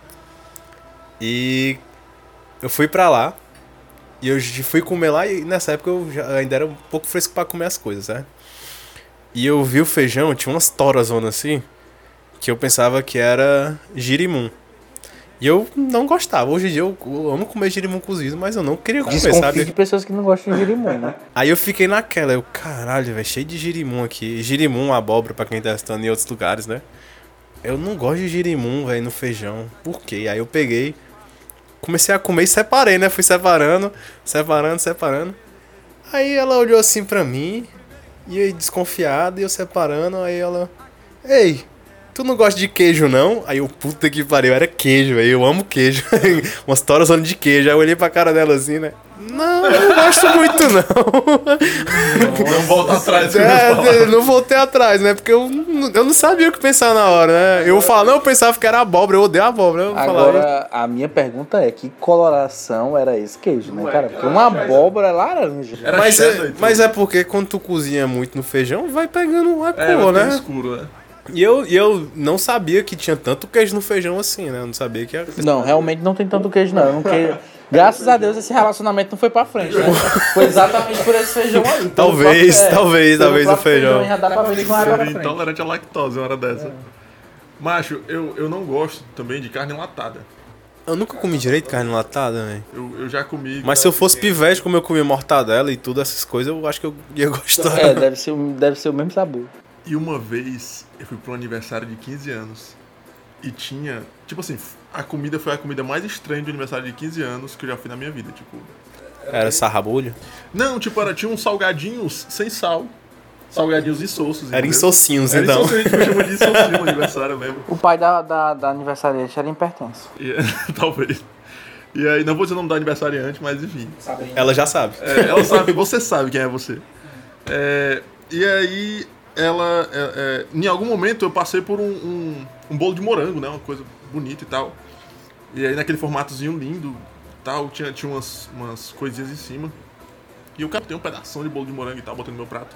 E eu fui pra lá. E eu fui comer lá e nessa época eu já, ainda era um pouco fresco pra comer as coisas, né? E eu vi o feijão, tinha umas toras assim, que eu pensava que era girimum. E eu não gostava. Hoje em dia eu, eu amo comer girimum cozido, mas eu não queria comer, Desconfio sabe? de pessoas que não gostam de girimum, né? Aí eu fiquei naquela, eu, caralho, velho, cheio de girimum aqui. Girimum, abóbora, pra quem tá estando em outros lugares, né? Eu não gosto de girimum, velho, no feijão. Por quê? Aí eu peguei, comecei a comer e separei, né? Fui separando, separando, separando. Aí ela olhou assim pra mim, e aí desconfiada, e eu separando, aí ela. Ei, tu não gosta de queijo, não? Aí eu, puta que pariu, era queijo, velho. Eu amo queijo. Umas toras de queijo. Aí eu olhei pra cara dela assim, né? Não, eu não gosto muito, não. Não volta atrás. É, não voltei atrás, né? Porque eu, não- eu não sabia o que pensar na hora, né? Eu falo, não, eu pensava que era abóbora, eu odeio abóbora. Eu falava, Agora, a minha pergunta é: que coloração era esse queijo, né, cara? Porque uma abóbora é laranja. Era mas, é, então. mas é porque quando tu cozinha muito no feijão, vai pegando a É, cor, né? escuro, né? E eu, e eu não sabia que tinha tanto queijo no feijão assim, né? Eu não sabia que era. Não, realmente não tem tanto queijo, não. Eu não. Graças a Deus esse relacionamento não foi pra frente, né? Foi exatamente por esse feijão aí. Talvez, próprio- talvez, pelo talvez o próprio feijão. Já dá pra ver que é Seria intolerante à lactose uma hora dessa. Macho, eu, eu não gosto também de carne enlatada. Eu nunca comi direito carne latada, velho. Eu, eu já comi. Mas se eu fosse pivete, como eu comia mortadela e tudo, essas coisas, eu acho que eu ia gostar. É, deve ser, o- deve ser o mesmo sabor. E uma vez eu fui um aniversário de 15 anos e tinha. Tipo assim, a comida foi a comida mais estranha de aniversário de 15 anos que eu já fui na minha vida. Tipo. Era sarrabulho? Não, tipo, era, tinha uns salgadinhos sem sal. Salgadinhos insoços. Era em entendeu? socinhos, Era então. insocinho, a gente chama de insocinho no aniversário, eu lembro. O pai da, da, da aniversariante era hipertenso. E- talvez. E aí, não vou dizer o nome do aniversariante, mas enfim. Ela já sabe. É, ela sabe, você sabe quem é você. É, e aí, ela. é, é, em algum momento eu passei por um, um, um bolo de morango, né? Uma coisa bonita e tal. E aí, naquele formatozinho lindo tal, tinha, tinha umas, umas coisinhas em cima. E eu captei um pedação de bolo de morango e tal, botei no meu prato.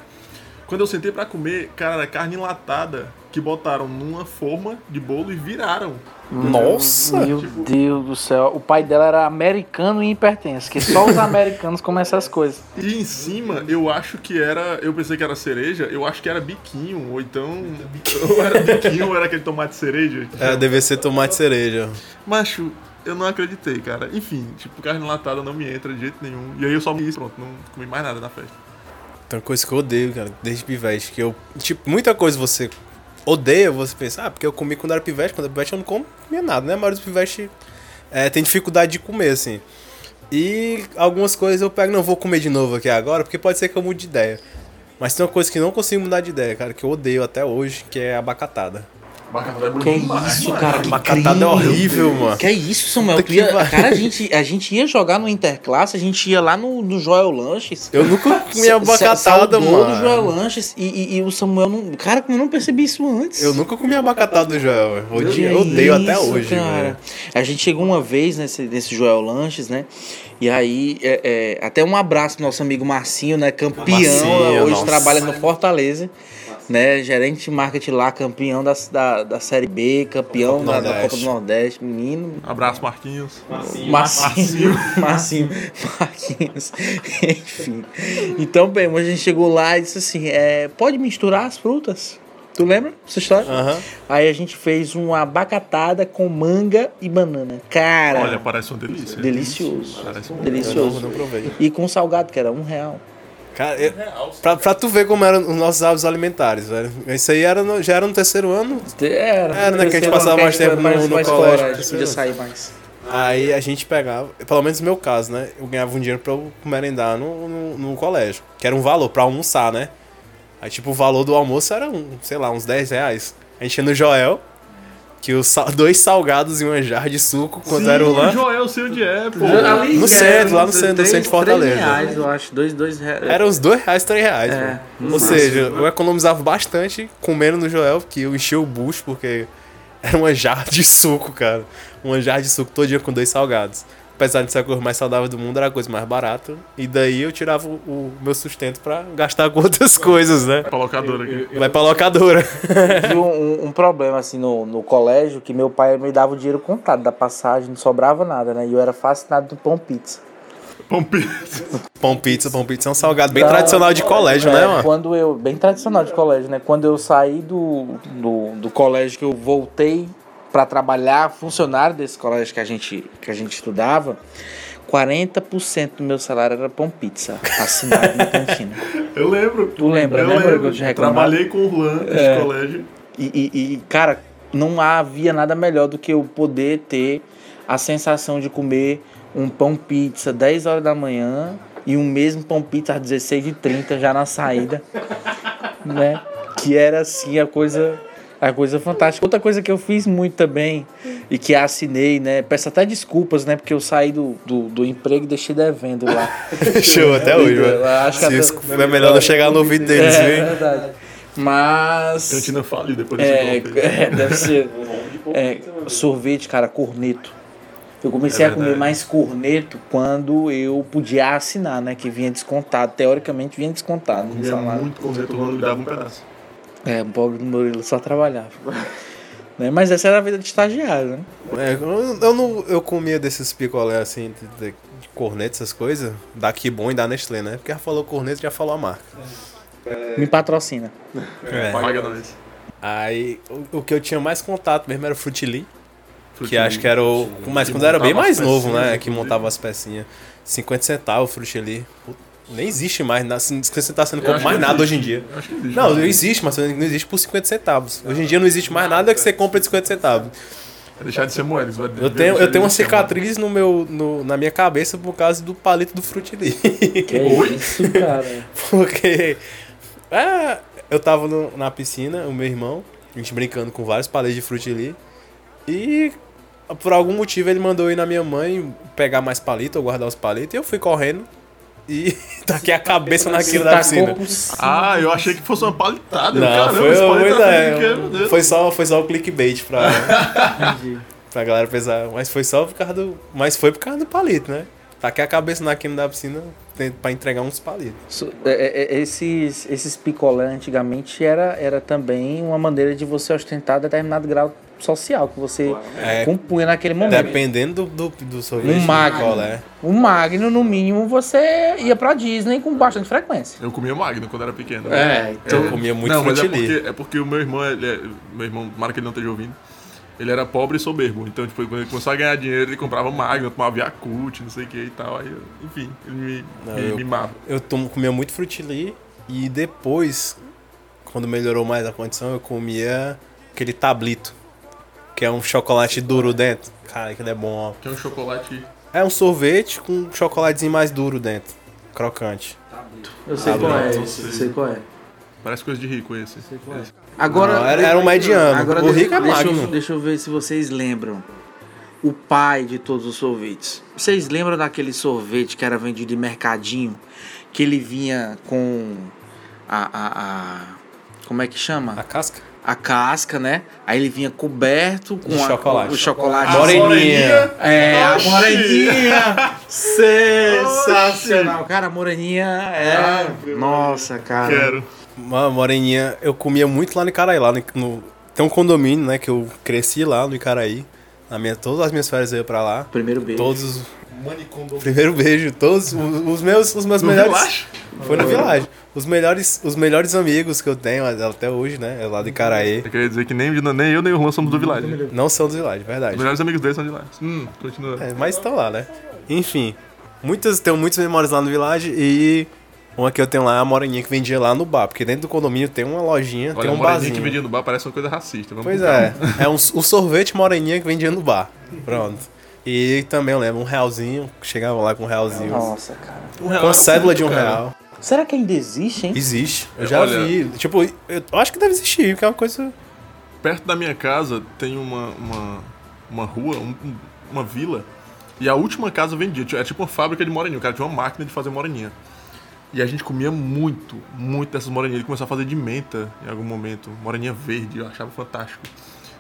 Quando eu sentei pra comer, cara, era carne enlatada que botaram numa forma de bolo e viraram. Nossa! Meu Deus do céu. O pai dela era americano e hipertenso, que só os americanos comem essas coisas. E em cima, eu acho que era. Eu pensei que era cereja, eu acho que era biquinho, ou então. Ou era biquinho, ou era aquele tomate cereja. É, deve ser tomate cereja. Macho, eu não acreditei, cara. Enfim, tipo, carne enlatada não me entra de jeito nenhum. E aí eu só me pronto, não comi mais nada na festa. Tem uma coisa que eu odeio, cara, desde pivete, que eu. Tipo, muita coisa você odeia, você pensa, ah, porque eu comi quando era pivete, quando era pivete eu não comia nada, né? A maioria dos pivete é, tem dificuldade de comer, assim. E algumas coisas eu pego, não vou comer de novo aqui agora, porque pode ser que eu mude de ideia. Mas tem uma coisa que não consigo mudar de ideia, cara, que eu odeio até hoje, que é abacatada. Abacatada é Que isso, cara? Que é horrível, mano. Que é isso, Samuel? Tu que ia- cara, a gente, a gente ia jogar no Interclasse, a gente ia lá no, no Joel Lanches. Eu nunca comi Sa- abacatada, saudou do Joel mano. Lanches e, e- e o Samuel não. Cara, como eu não percebi isso antes. Eu nunca comi abacatada do Joel, Odeio- Eu odeio até hoje, cara. velho. A gente chegou uma vez nesse, nesse Joel Lanches, né? E aí, é, é, até um abraço pro nosso amigo Marcinho, né? Campeão, Marcinho, hoje nossa. trabalha no Fortaleza. Né, gerente de marketing lá, campeão da, da, da Série B, campeão da, da Copa do Nordeste, menino. Abraço, Marquinhos. Marcinho. Marcinho. Marquinhos. Enfim. Então, bem, a gente chegou lá e disse assim: é, pode misturar as frutas? Tu lembra essa história? Aham. Aí a gente fez uma abacatada com manga e banana. Cara, Olha, parece uma delícia. delicioso. Parece um... Delicioso. não, não provei. E com salgado, que era um real. Cara, eu, pra, pra tu ver como eram os nossos hábitos alimentares, velho. Isso aí era no- já era no terceiro ano. Era, Era, né, que a gente passava mais tempo no- no mais colégio, fora, a gente podia sair mais. Aí a gente pegava, pelo menos no meu caso, né? Eu ganhava um dinheiro pra eu merendar no, no, no colégio. Que era um valor pra almoçar, né? Aí, tipo, o valor do almoço era, um, sei lá, uns 10 reais. A gente ia no Joel, que os sal- dois salgados e uma jarra de suco, quanto Sim, era o o lanche. Joel, sei onde é, pô. No centro, lá no centro, no centro de Fortaleza. reais, eu acho. Dois, dois reais. Era uns dois reais, três reais, É, Ou seja, eu economizava bastante comendo no Joel, porque eu enchia o bucho, porque era uma jarra de suco, cara. Uma jarra de suco todo dia com dois salgados. Apesar de ser a coisa mais saudável do mundo, era a coisa mais barata. E daí eu tirava o, o meu sustento pra gastar com outras coisas, né? Pra locadora aqui. Vai pra locadora. tive um, um problema assim no, no colégio que meu pai me dava o dinheiro contado da passagem, não sobrava nada, né? E eu era fascinado do pão pizza. Pão pizza. Pão pizza, pão pizza é um salgado bem Então, tradicional de colégio, é, né, mano? Quando eu. Bem tradicional de colégio, né? Quando eu saí do, do, do colégio que eu voltei pra trabalhar, funcionário desse colégio que a gente, que a gente estudava, 40% do meu salário era pão pizza, assinado na cantina. Eu lembro. Tu lembra, eu né, lembro. que eu te? Trabalhei com o Urlan nesse É. colégio. E, e- e, cara, não havia nada melhor do que eu poder ter a sensação de comer um pão pizza 10 horas da manhã e um mesmo pão pizza às 16h30 já na saída, né? Que era assim a coisa, a coisa fantástica. Outra coisa que eu fiz muito também e que assinei, né? Peço até desculpas, né? Porque eu saí do, do, do emprego e deixei devendo lá. Show até hoje, velho. Acho que Se até- É melhor não chegar no ouvido deles, é, viu? verdade. Mas. Cantina faliu depois desse É, golpe. é, deve ser. É, sorvete, cara, corneto. Eu comecei É a comer mais corneto quando eu podia assinar, né? Que vinha descontado. Teoricamente vinha descontado salário. muito corneto, o dava um pedaço. É, o pobre Murilo só trabalhava. né? Mas essa era a vida de estagiário, né? É, eu, eu não eu comia desses picolé assim, de, de corneto, essas coisas, da Que Bom e da Nestlé, né? Porque já falou corneto, já falou a marca. Me patrocina. É. Paga nós. Aí o, o que eu tinha mais contato mesmo era o Frutili, que Frutili. acho que era o. Mas quando era bem mais novo, pecinhas, né? Que montava as pecinhas. 50 centavos o Frutili. Puta, Nem existe mais, na- 50 centavos você não Eu compra acho mais nada existe. hoje em dia. Eu Acho que existe. Não, existe, mas não existe por 50 centavos. Hoje em dia não existe mais nada que você compra de 50 centavos. É deixar de ser moedas. vai- Eu vai tenho, eu tenho uma cicatriz no meu, no- na minha cabeça por causa do palito do Frutili. Que Oi? isso, cara. Porque é, eu tava no- na piscina, o meu irmão, a gente brincando com vários palitos de frutili. E por algum motivo ele mandou ir na minha mãe pegar mais palito ou guardar os palitos. E eu fui correndo e taquei a cabeça naquilo da piscina. Por cima. Ah, eu achei que fosse uma palitada. Não, Caramba, foi, foi, tá é, foi, só, foi só o clickbait pra, pra galera pensar. Mas foi só por causa do. Mas foi por causa do palito, né? Taquei a cabeça na quina da piscina pra entregar uns palitos. So- é- é- é- esses, esses picolé antigamente era, era também uma maneira de você ostentar determinado grau social que você É. compunha naquele momento. Dependendo do, do, do sorvete. Um magno. picolé. Um Magno, no mínimo, você ia pra Disney com bastante frequência. Eu comia Magno quando era pequeno. É, então- Eu comia muito Não, mas é porque, é porque o meu irmão, ele é- meu irmão, tomara que ele não esteja ouvindo, ele era pobre e soberbo. Então, tipo, quando ele começou a ganhar dinheiro, ele comprava Magno, tomava Yakult, não sei o que e tal. Aí, enfim, ele me, Não, me eu- mimava. Eu tomo, comia muito frutili e depois, quando melhorou mais a condição, eu comia aquele tablito, que é um chocolate duro dentro. Cara, aquilo é bom, ó. Que é um chocolate... É um sorvete com um chocolatezinho mais duro dentro, crocante. Eu sei Ah, qual é esse, eu sei qual é. Parece coisa de rico esse. Esse. Agora, Não, era- era um mediano. Agora O rico é deixa, magno. deixa eu ver se vocês lembram. O pai de todos os sorvetes. Vocês lembram daquele sorvete que era vendido em mercadinho? Que ele vinha com a. a, a- como é que chama? A casca? A casca, né? Aí ele vinha coberto com a- chocolate. o chocolate. Moreninha. É, a moreninha! Sensacional! Cara, a moreninha é. Ah, meu Nossa, cara. Quero. Uma moreninha, eu comia muito lá no Icaraí, lá no, no- tem um condomínio, né, que eu cresci lá no Icaraí. Na minha, todas as minhas férias eu ia pra lá. Primeiro beijo. Todos os Manicondo. primeiro beijo, todos os, os meus os meus No melhores Village? Foi no Village. Os melhores os melhores amigos que eu tenho até hoje, né, é lá do Icaraí. Eu queria dizer que nem, nem eu nem o Juan somos do Village. Não são do Village, Os verdade. melhores amigos deles são de lá. Hum, continua. É, mas estão lá, né? Enfim, muitas tenho muitas memórias lá no Village e uma que eu tenho lá é a moreninha que vendia lá no bar, porque dentro do condomínio tem uma lojinha, Olha, tem a um moreninha barzinho. que vendia no bar parece uma coisa racista. Vamos Pois é, é um, o sorvete moreninha que vendia no bar. Pronto. E também eu lembro, um realzinho, chegava lá com um realzinho. Nossa, cara. Um real Com era cédula de um cara. real. Será que ainda existe, hein? Existe. Eu É, já olha- vi. Tipo, eu acho que deve existir, porque é uma coisa. Perto da minha casa tem uma, uma, uma rua, um- um- uma vila, e a última casa vendia. Era tipo uma fábrica de moreninha. O cara tinha uma máquina de fazer moreninha. E a gente comia muito, muito dessas moreninhas. Ele começou a fazer de menta em algum momento. Moreninha verde, eu achava fantástico.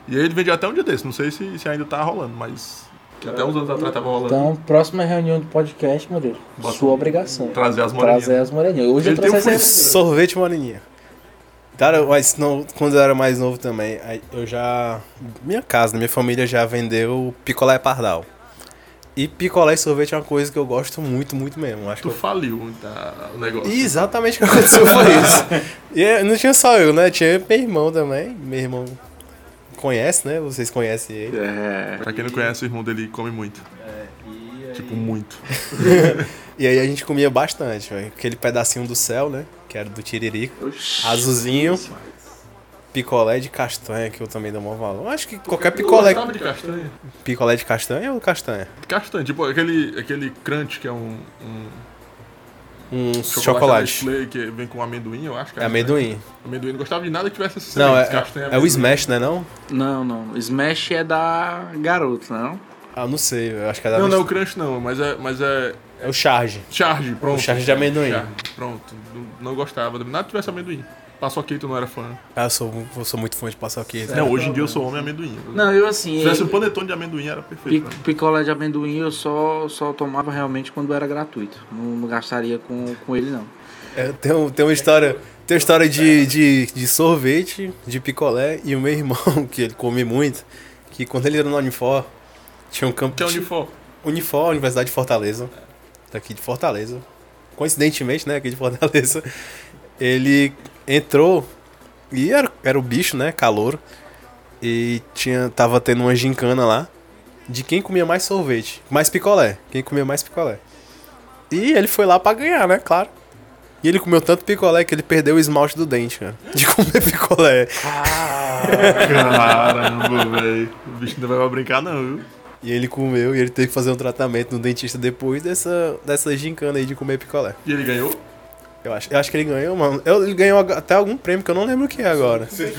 E aí ele vendia até um dia desse. Não sei se, se ainda tá rolando, mas até uns anos atrás tava rolando. Então, próxima reunião do podcast, Murilo. Bota- Sua obrigação. Trazer as moreninhas. Trazer as moreninhas. Hoje Ele eu tem trouxe um essa. Sorvete moreninha. Cara, mas não, quando eu era mais novo também, eu já. Minha casa, minha família já vendeu picolé pardal. E picolé e sorvete é uma coisa que eu gosto muito, muito mesmo. Acho que Tu eu faliu tá, o negócio. E exatamente o que aconteceu foi isso. E é, não tinha só eu, né? Tinha meu irmão também. Meu irmão conhece, né? Vocês conhecem ele. É. Pra quem não conhece, o irmão dele come muito. Tipo, muito. E aí a gente comia bastante, velho. Aquele pedacinho do céu, né? Que era do tiririco. Azulzinho. Picolé de castanha, que eu também dou maior valor. Acho que qualquer picolé. Sabe de castanha? Picolé de castanha ou castanha? Castanha, tipo aquele, aquele crunch que é um, um Um chocolate, chocolate. Que vem com amendoim, eu acho que É amendoim. Amendoim não gostava de nada que tivesse esse Não, é, castanha. é o. Smash, né? Não? Não, não. Smash é da garoto, não? Ah, não sei. Eu acho que é da Não, não é o crunch não, mas é, mas é É o Charge. charge, pronto. O charge de amendoim. Charge, pronto. Não, não gostava, nada que tivesse amendoim. Paçoquito não era fã. Ah, eu sou, eu sou muito fã de paçoquita. Não, hoje em dia eu sou homem amendoim. Não, eu assim. Se tivesse eu- um panetone de amendoim era perfeito. pra mim. picolé de amendoim eu só, só tomava realmente quando era gratuito. Não, não gastaria com, com ele, não. É, tem, um- tem uma história. Tem uma história de, de, de sorvete, de picolé, e o meu irmão, que ele come muito, que quando ele era no Unifor, tinha um campo. Que é o Unifor. Unifor, Universidade de Fortaleza. Daqui de Fortaleza. Coincidentemente, né? Aqui de Fortaleza. Ele entrou e era, era o bicho, né? Calor. E tinha, tava tendo uma gincana lá de quem comia mais sorvete. Mais picolé. Quem comia mais picolé. E ele foi lá pra ganhar, né? Claro. E ele comeu tanto picolé que ele perdeu o esmalte do dente, cara. De comer picolé. Caramba, velho. O bicho não vai pra brincar, não, viu? E ele comeu e ele teve que fazer um tratamento no dentista depois dessa, dessa gincana aí de comer picolé. E ele ganhou? Eu acho, eu acho que ele ganhou, mano. Eu- Ele ganhou até algum prêmio que eu não lembro o que é agora. Se ele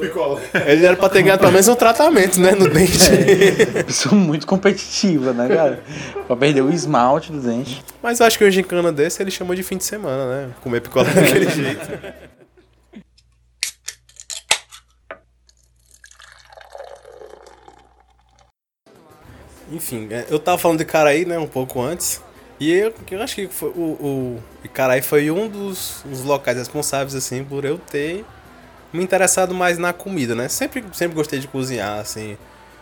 picolé. Era pra ter ganhado pelo menos um tratamento, né, no dente. Sou muito competitiva, né, cara? pra perder o esmalte do dente. Mas eu acho que o gincana desse ele chamou de fim de semana, né? Comer picolé daquele jeito. Enfim, é, eu tava falando de cara aí, né, um pouco antes. E eu, eu acho que foi o, o Icaraí foi um dos, dos locais responsáveis, assim, por eu ter me interessado mais na comida, né? Sempre, sempre gostei de cozinhar, assim.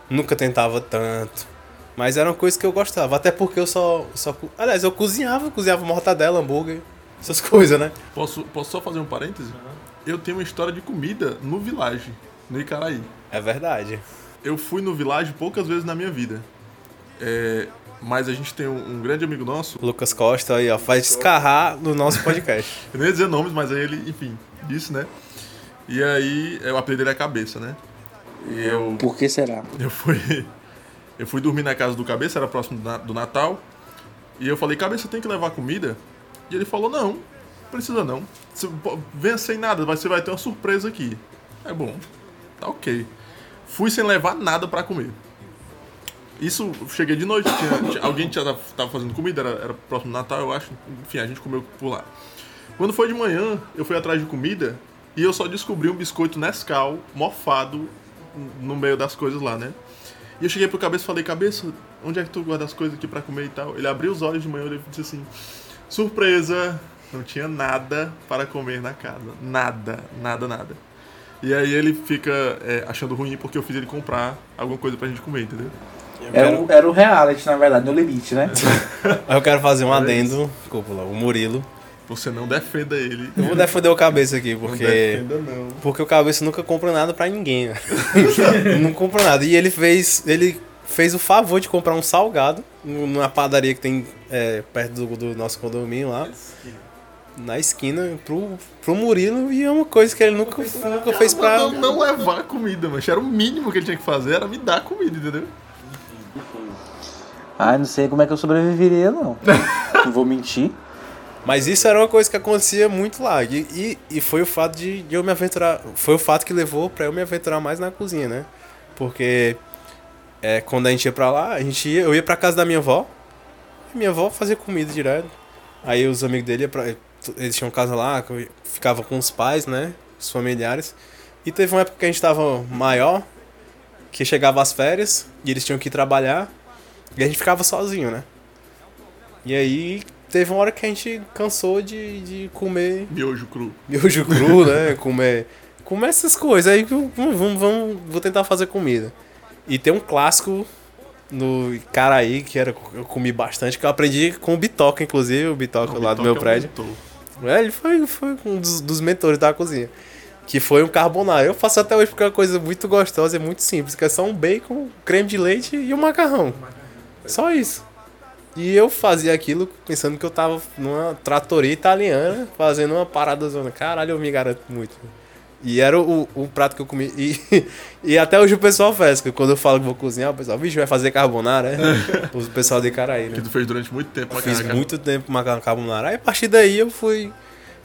Nunca tentava tanto. Mas era uma coisa que eu gostava. Até porque eu só. só aliás, eu cozinhava, cozinhava mortadela, hambúrguer, essas coisas, né? Posso, posso só fazer um parêntese? Eu tenho uma história de comida no Village, no Icaraí. É verdade. Eu fui no Village poucas vezes na minha vida. É, mas a gente tem um, um grande amigo nosso. Lucas Costa aí, ó, faz descarrar no nosso podcast. eu nem ia dizer nomes, mas aí ele, enfim, disse, né? E aí, o apelido dele é Cabeça, né? E eu. Por que será? Eu fui. Eu fui dormir na casa do Cabeça, era próximo do Natal. E eu falei, Cabeça, tem que levar comida? E ele falou, não, precisa não. Você venha sem nada, você vai ter uma surpresa aqui. É bom, tá ok. Fui sem levar nada para comer. Isso, cheguei de noite, tinha, alguém já tava fazendo comida, era, era próximo do Natal, eu acho. Enfim, a gente comeu por lá. Quando foi de manhã, eu fui atrás de comida e eu só descobri um biscoito Nescau mofado no meio das coisas lá, né? E eu cheguei pro cabeça e falei, cabeça, onde é que tu guarda as coisas aqui para comer e tal? Ele abriu os olhos de manhã e disse assim, surpresa, não tinha nada para comer na casa. Nada, nada, nada. E aí ele fica é, achando ruim porque eu fiz ele comprar alguma coisa pra gente comer, entendeu? Era, quero... o, era o reality, na verdade, no limite, né? eu quero fazer um adendo, cúpula, o Murilo. Você não defenda ele. Eu vou defender o cabeça aqui, porque. Não defenda, não. Porque o cabeça nunca compra nada pra ninguém. Né? não compra nada. E ele fez. Ele fez o favor de comprar um salgado numa padaria que tem é, perto do, do, nosso condomínio lá. Na esquina, pro, pro Murilo, e é uma coisa que ele nunca, nunca fez pra. Não, não levar comida, mas era o mínimo que ele tinha que fazer, era me dar comida, entendeu? Ah, não sei como é que eu sobreviveria, não. não vou mentir. Mas isso era uma coisa que acontecia muito lá. E, e, e, foi o fato de, de eu me aventurar. Foi o fato que levou para eu me aventurar mais na cozinha, né? Porque é, quando a gente ia pra lá, a gente ia, eu ia pra casa da minha avó. E minha avó fazia comida direto. Aí os amigos dele, pra, eles tinham casa lá, ficava com os pais, né? Os familiares. E teve uma época que a gente tava maior, que chegava as férias e eles tinham que ir trabalhar. E a gente ficava sozinho, né? E aí teve uma hora que a gente cansou de, de comer. Miojo cru. Miojo cru, né? comer. Comer essas coisas. Aí vamos, vamos, vamos, vou tentar fazer comida. E tem um clássico no Caraí, que era, eu comi bastante, que eu aprendi com o Bitoca, inclusive, o Bitoca lá do meu é prédio. É, ele foi, foi um dos, dos mentores da cozinha. Que foi um carbonara. Eu faço até hoje porque é uma coisa muito gostosa e muito simples, que é só um bacon, creme de leite e um macarrão. Só isso. E eu fazia aquilo pensando que eu tava numa tratoria italiana, fazendo uma parada zona. Caralho, eu me garanto muito. E era o, o prato que eu comi. E, e até hoje o pessoal faz, quando eu falo que vou cozinhar, o pessoal, bicho, vai fazer carbonara, é? O pessoal de Caraí, né? Que tu fez durante muito tempo. Eu fiz muito tempo macarrão carbonara. Aí a partir daí eu fui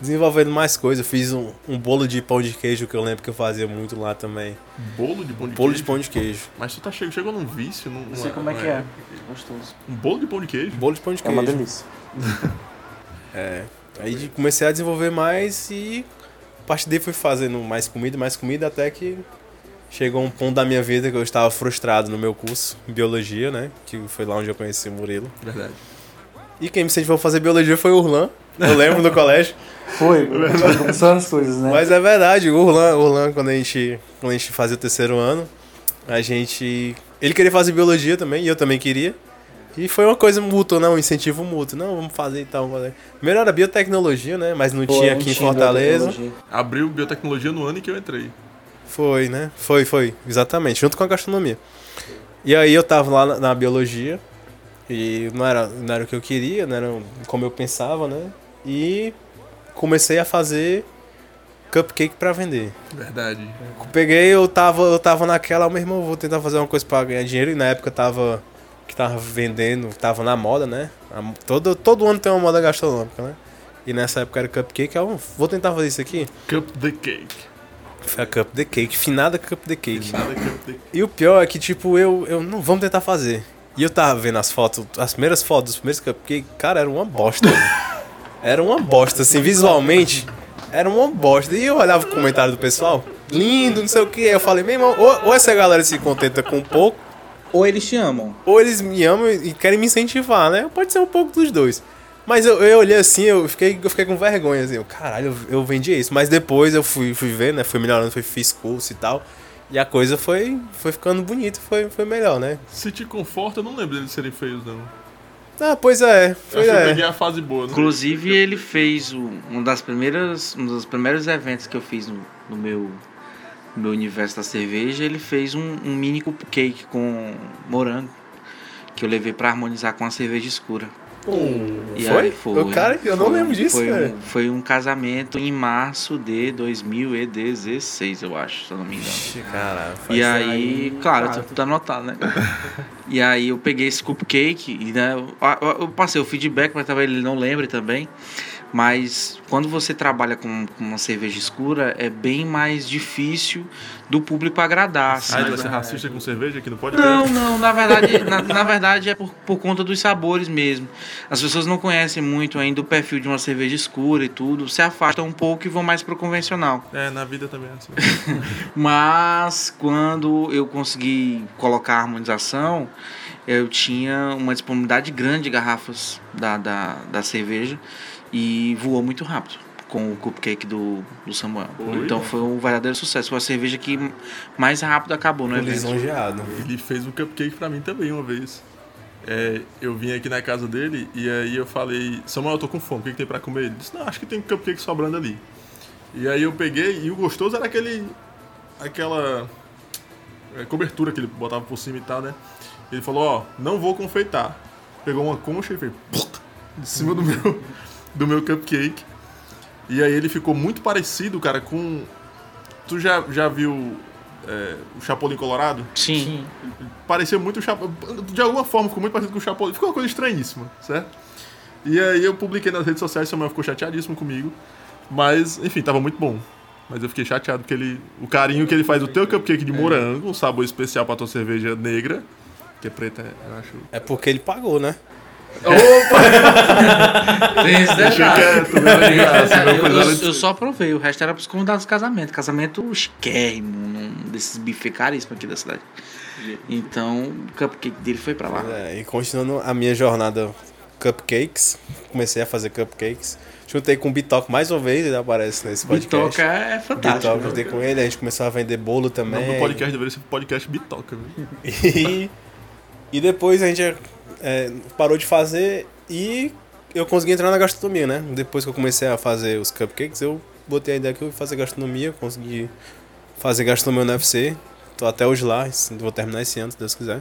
desenvolvendo mais coisas. Eu fiz um, um bolo de pão de queijo que eu lembro que eu fazia muito lá também. Bolo de pão de bolo queijo? de pão de queijo. Mas tu tá chegou, chegou num vício? Num, não sei como é que é. é. Gostoso. Um bolo de pão de queijo? Bolo de pão de queijo. É uma delícia. é. Aí comecei a desenvolver mais e a partir daí fui fazendo mais comida, mais comida, até que chegou um ponto da minha vida que eu estava frustrado no meu curso, biologia, né? Que foi lá onde eu conheci o Murilo. Verdade. E quem me incentivou a fazer biologia foi o Urlan. Eu lembro no colégio. Foi, começando as coisas, né? Mas é verdade, o Urlan, Urlan quando, a gente, quando a gente fazia o terceiro ano, a gente. Ele queria fazer biologia também, e eu também queria. E foi uma coisa mútua, né? Um incentivo mútuo. Não, vamos fazer e tal. Vamos. Primeiro era biotecnologia, né? Mas não Pô, tinha aqui em Fortaleza. Abriu biotecnologia no ano em que eu entrei. Foi, né? Foi, foi. Exatamente. Junto com a gastronomia. E aí eu tava lá na, na biologia. E não era, não era o que eu queria, não era como eu pensava, né? E comecei a fazer cupcake para vender. Verdade. Peguei, eu tava, eu tava naquela, meu irmão, vou tentar fazer uma coisa para ganhar dinheiro. E na época tava que tava vendendo, tava na moda, né? Todo, todo ano tem uma moda gastronômica, né? E nessa época era cupcake, eu vou tentar fazer isso aqui. Cup the cake. Foi a Cup the Cake, finada Cup the Cake. Finada Cup the Cake. E o pior é que, tipo, eu, eu não vamos tentar fazer. E eu tava vendo as fotos, as primeiras fotos dos primeiros cupcakes, cara, era uma bosta. era uma bosta, assim, visualmente. Era uma bosta. E eu olhava o comentário do pessoal, lindo, não sei o que. Aí eu falei, meu irmão, ou, ou essa galera se contenta com pouco, Ou eles te amam. Ou eles me amam e querem me incentivar, né? Pode ser um pouco dos dois. Mas eu, eu olhei assim, eu fiquei, eu fiquei com vergonha, assim, eu, caralho, eu, eu vendi isso. Mas depois eu fui, fui ver, né? Fui melhorando, fui, fiz curso e tal. E a coisa foi, foi ficando bonita, foi, foi melhor, né? Se te conforta, eu não lembro deles serem feios, não. Ah, pois é. Pois que eu é. peguei a fase boa. Né? Inclusive, ele fez o- um das primeiras, um dos primeiros eventos que eu fiz no, no meu, no meu universo da cerveja. Ele fez um, um mini cupcake com morango que eu levei pra harmonizar com a cerveja escura. E Foi? aí foi. O cara, eu não Foi- lembro disso, foi cara. Um, foi um casamento em março de 2016, eu acho, se eu não me engano. Caralho. E aí, claro, tá tudo anotado, né? e aí eu peguei esse cupcake e né, eu, eu- eu passei o feedback, mas talvez ele não lembre também. Mas quando você trabalha com, com uma cerveja escura, é bem mais difícil do público agradar. assim. Ah, ele vai ser racista com cerveja aqui no pode Não, não, na verdade, na, na verdade é por, por conta dos sabores mesmo. As pessoas não conhecem muito ainda o perfil de uma cerveja escura e tudo, se afastam um pouco e vão mais pro convencional. É, na vida também é assim. Mas quando eu consegui colocar a harmonização, eu tinha uma disponibilidade grande de garrafas da, da, da cerveja e voou muito rápido com o cupcake do, do Samuel. Então foi um verdadeiro sucesso. Foi a cerveja que mais rápido acabou no evento. Lisonjeado. Ele fez um cupcake pra mim também uma vez. É, eu vim aqui na casa dele e aí eu falei, Samuel, eu tô com fome, o que, que tem pra comer? Ele disse, não, acho que tem cupcake sobrando ali. E aí eu peguei e o gostoso era aquele. aquela é, cobertura que ele botava por cima e tal, né? Ele falou, ó, não vou confeitar. Pegou uma concha e fez de cima do meu, do meu cupcake. E aí ele ficou muito parecido, cara, com. Tu já, já viu é, o Chapolin Colorado? Sim. parecia muito o Chapolin. De alguma forma ficou muito parecido com o Chapolin. Ficou uma coisa estranhíssima, certo? E aí eu publiquei nas redes sociais, o Samuel ficou chateadíssimo comigo. Mas, enfim, tava muito bom. Mas eu fiquei chateado porque ele. O carinho que ele faz do teu cupcake de morango, um sabor especial pra tua cerveja negra. Que é preta, eu acho. É porque ele pagou, né? Tem esse Deixa detalhe. quieto, né? Não Eu, eu- eu só provei, o resto era pros convidados do casamento. Casamento chiquérrimo, num desses bifes caríssimos aqui da cidade. Então, o cupcake dele foi pra lá. É, e continuando a minha jornada cupcakes, comecei a fazer cupcakes. Juntei com o Bitoca mais uma vez, ele aparece nesse podcast. Bitoca é fantástico. Bitoca, juntei com ele, a gente começou a vender bolo O também. do podcast deveria ser podcast Bitoca, viu? E, e depois a gente é, parou de fazer e eu consegui entrar na gastronomia, né? Depois que eu comecei a fazer os cupcakes, eu botei a ideia que eu ia fazer gastronomia, consegui fazer gastronomia no UFC. Tô até hoje lá, vou terminar esse ano, se Deus quiser.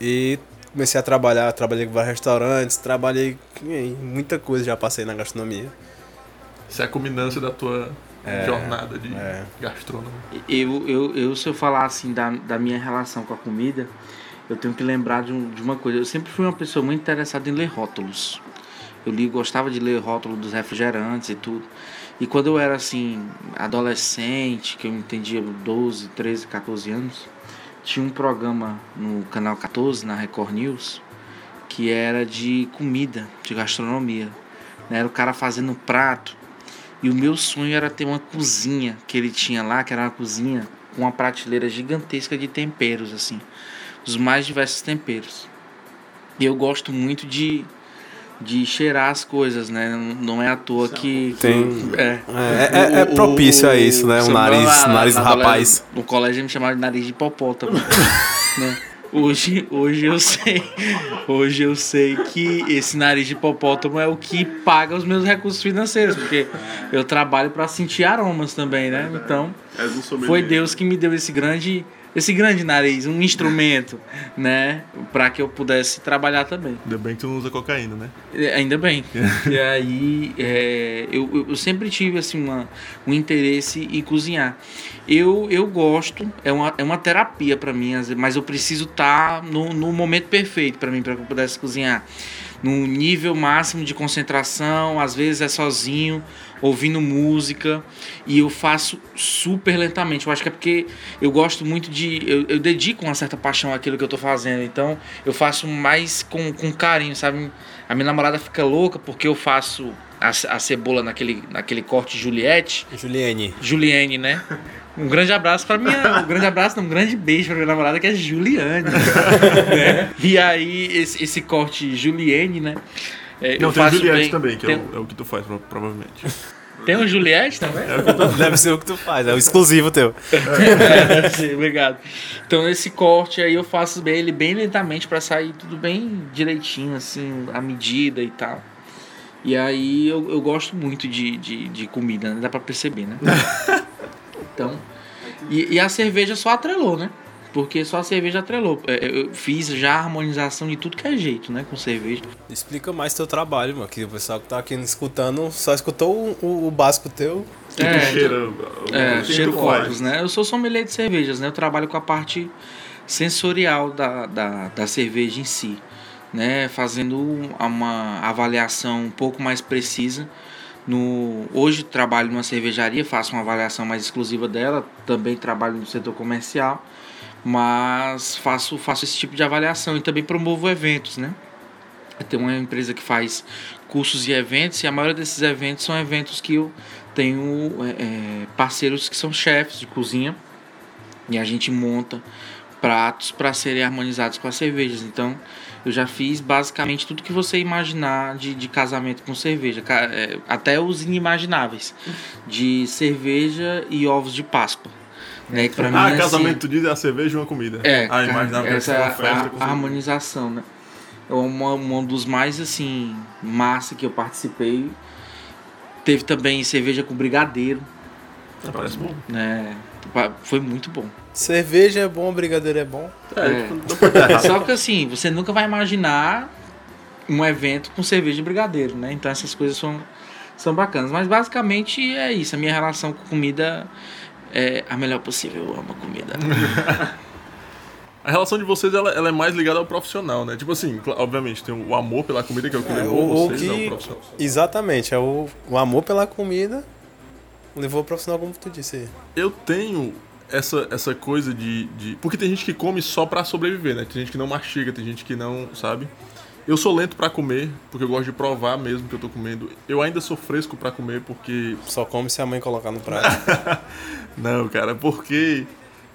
E comecei a trabalhar, trabalhei com vários restaurantes, trabalhei em muita coisa, já passei na gastronomia. Isso é a culminância da tua jornada de é. gastrônomo. Eu, eu, eu, se eu falar assim da, da minha relação com a comida, eu tenho que lembrar de, um- de uma coisa. Eu sempre fui uma pessoa muito interessada em ler rótulos. Eu li, gostava de ler rótulo dos refrigerantes e tudo. E quando eu era assim, adolescente, que eu entendia 12, 13, 14 anos, tinha um programa no canal 14, na Record News, que era de comida, de gastronomia. né? Era o cara fazendo um prato. E o meu sonho era ter uma cozinha que ele tinha lá, que era uma cozinha com uma prateleira gigantesca de temperos, assim. Os mais diversos temperos. E eu gosto muito de, de cheirar as coisas, né? Não é à toa que. Tem- É. É, é- é propício a isso, né? Um Samuel, nariz, na- nariz na do rapaz. No colégio me chamavam de nariz de hipopótamo. né? Hoje, hoje eu sei, hoje eu sei que esse nariz de hipopótamo é o que paga os meus recursos financeiros, porque eu trabalho para sentir aromas também, né? Então, És um sommelier. foi Deus que me deu esse grande esse grande nariz, um instrumento, né, para que eu pudesse trabalhar também. Ainda bem que tu não usa cocaína, né? É, Ainda bem. e aí, é, eu, eu- sempre tive assim, uma, um interesse em cozinhar. Eu, eu gosto, é uma, é uma terapia para mim, mas eu preciso estar no, no momento perfeito para mim, para que eu pudesse cozinhar. No nível máximo de concentração, às vezes é sozinho, ouvindo música e eu faço super lentamente. Eu acho que é porque eu gosto muito de. Eu, eu dedico uma certa paixão àquilo que eu tô fazendo. Então eu faço mais com, com carinho, sabe? A minha namorada fica louca porque eu faço a, a cebola naquele, naquele corte Juliette. Juliane. Juliane, né? Um grande abraço pra minha. Um grande abraço, não, um grande beijo pra minha namorada que é Juliane. né? E aí, esse, esse corte Juliane, né? É, Não, eu tem o Juliette bem- também, que tem, é, o, é o que tu faz, pro- provavelmente. tem um Juliette também? Deve ser o que tu faz, é o exclusivo teu. É, deve ser, obrigado. Então esse corte aí eu faço bem, ele bem lentamente pra sair tudo bem direitinho, assim, a medida e tal. E aí eu, eu gosto muito de, de, de comida, né? Dá pra perceber, né? Então. E, e a cerveja só atrelou, né? Porque só a cerveja atrelou. É, Eu fiz já a harmonização de tudo que é jeito, né? Com cerveja. Explica mais teu trabalho, mano, que o pessoal que tá aqui escutando só escutou o, o- o básico teu. Que É, tu cheira. É, o cheiro copos, né? Eu sou sommelier de cervejas, né? Eu trabalho com a parte sensorial da, da, da cerveja em si, né? Fazendo uma avaliação um pouco mais precisa. No, hoje trabalho numa cervejaria, faço uma avaliação mais exclusiva dela, também trabalho no setor comercial, mas faço, faço esse tipo de avaliação e também promovo eventos, né? Tem uma empresa que faz cursos e eventos, e a maioria desses eventos são eventos que eu tenho é, é, parceiros que são chefes de cozinha e a gente monta pratos para serem harmonizados com as cervejas. Então, eu já fiz basicamente tudo que você imaginar de, de casamento com cerveja, é, até os inimagináveis, de cerveja e ovos de Páscoa. Né? que pra mim, Ah, assim, casamento, tu diz é a cerveja e uma comida. é, Ah, imaginava que essa era é uma festa a, a harmonização, né? É uma, um dos mais, assim, massa que eu participei. Teve também cerveja com brigadeiro, Ah, Parece bom. né? Foi muito bom. Cerveja é bom, brigadeiro é bom. É. errado. Só que assim, você nunca vai imaginar um evento com cerveja de brigadeiro, né? Então essas coisas são, são bacanas. Mas basicamente é isso. A minha relação com comida é a melhor possível. Eu amo a comida. A relação de vocês ela, ela é mais ligada ao profissional, né? Tipo assim, obviamente, tem o amor pela comida, que é o que levou o- o vocês que- ao profissional. Exatamente, é o, o amor pela comida levou o profissional como tu disse. Eu tenho essa, essa coisa de, de. Porque tem gente que come só pra sobreviver, né? Tem gente que não mastiga, tem gente que não, sabe? Eu sou lento pra comer, porque eu gosto de provar mesmo que eu tô comendo. Eu ainda sou fresco pra comer, porque Só come se a mãe colocar no prato. Não, cara, porque.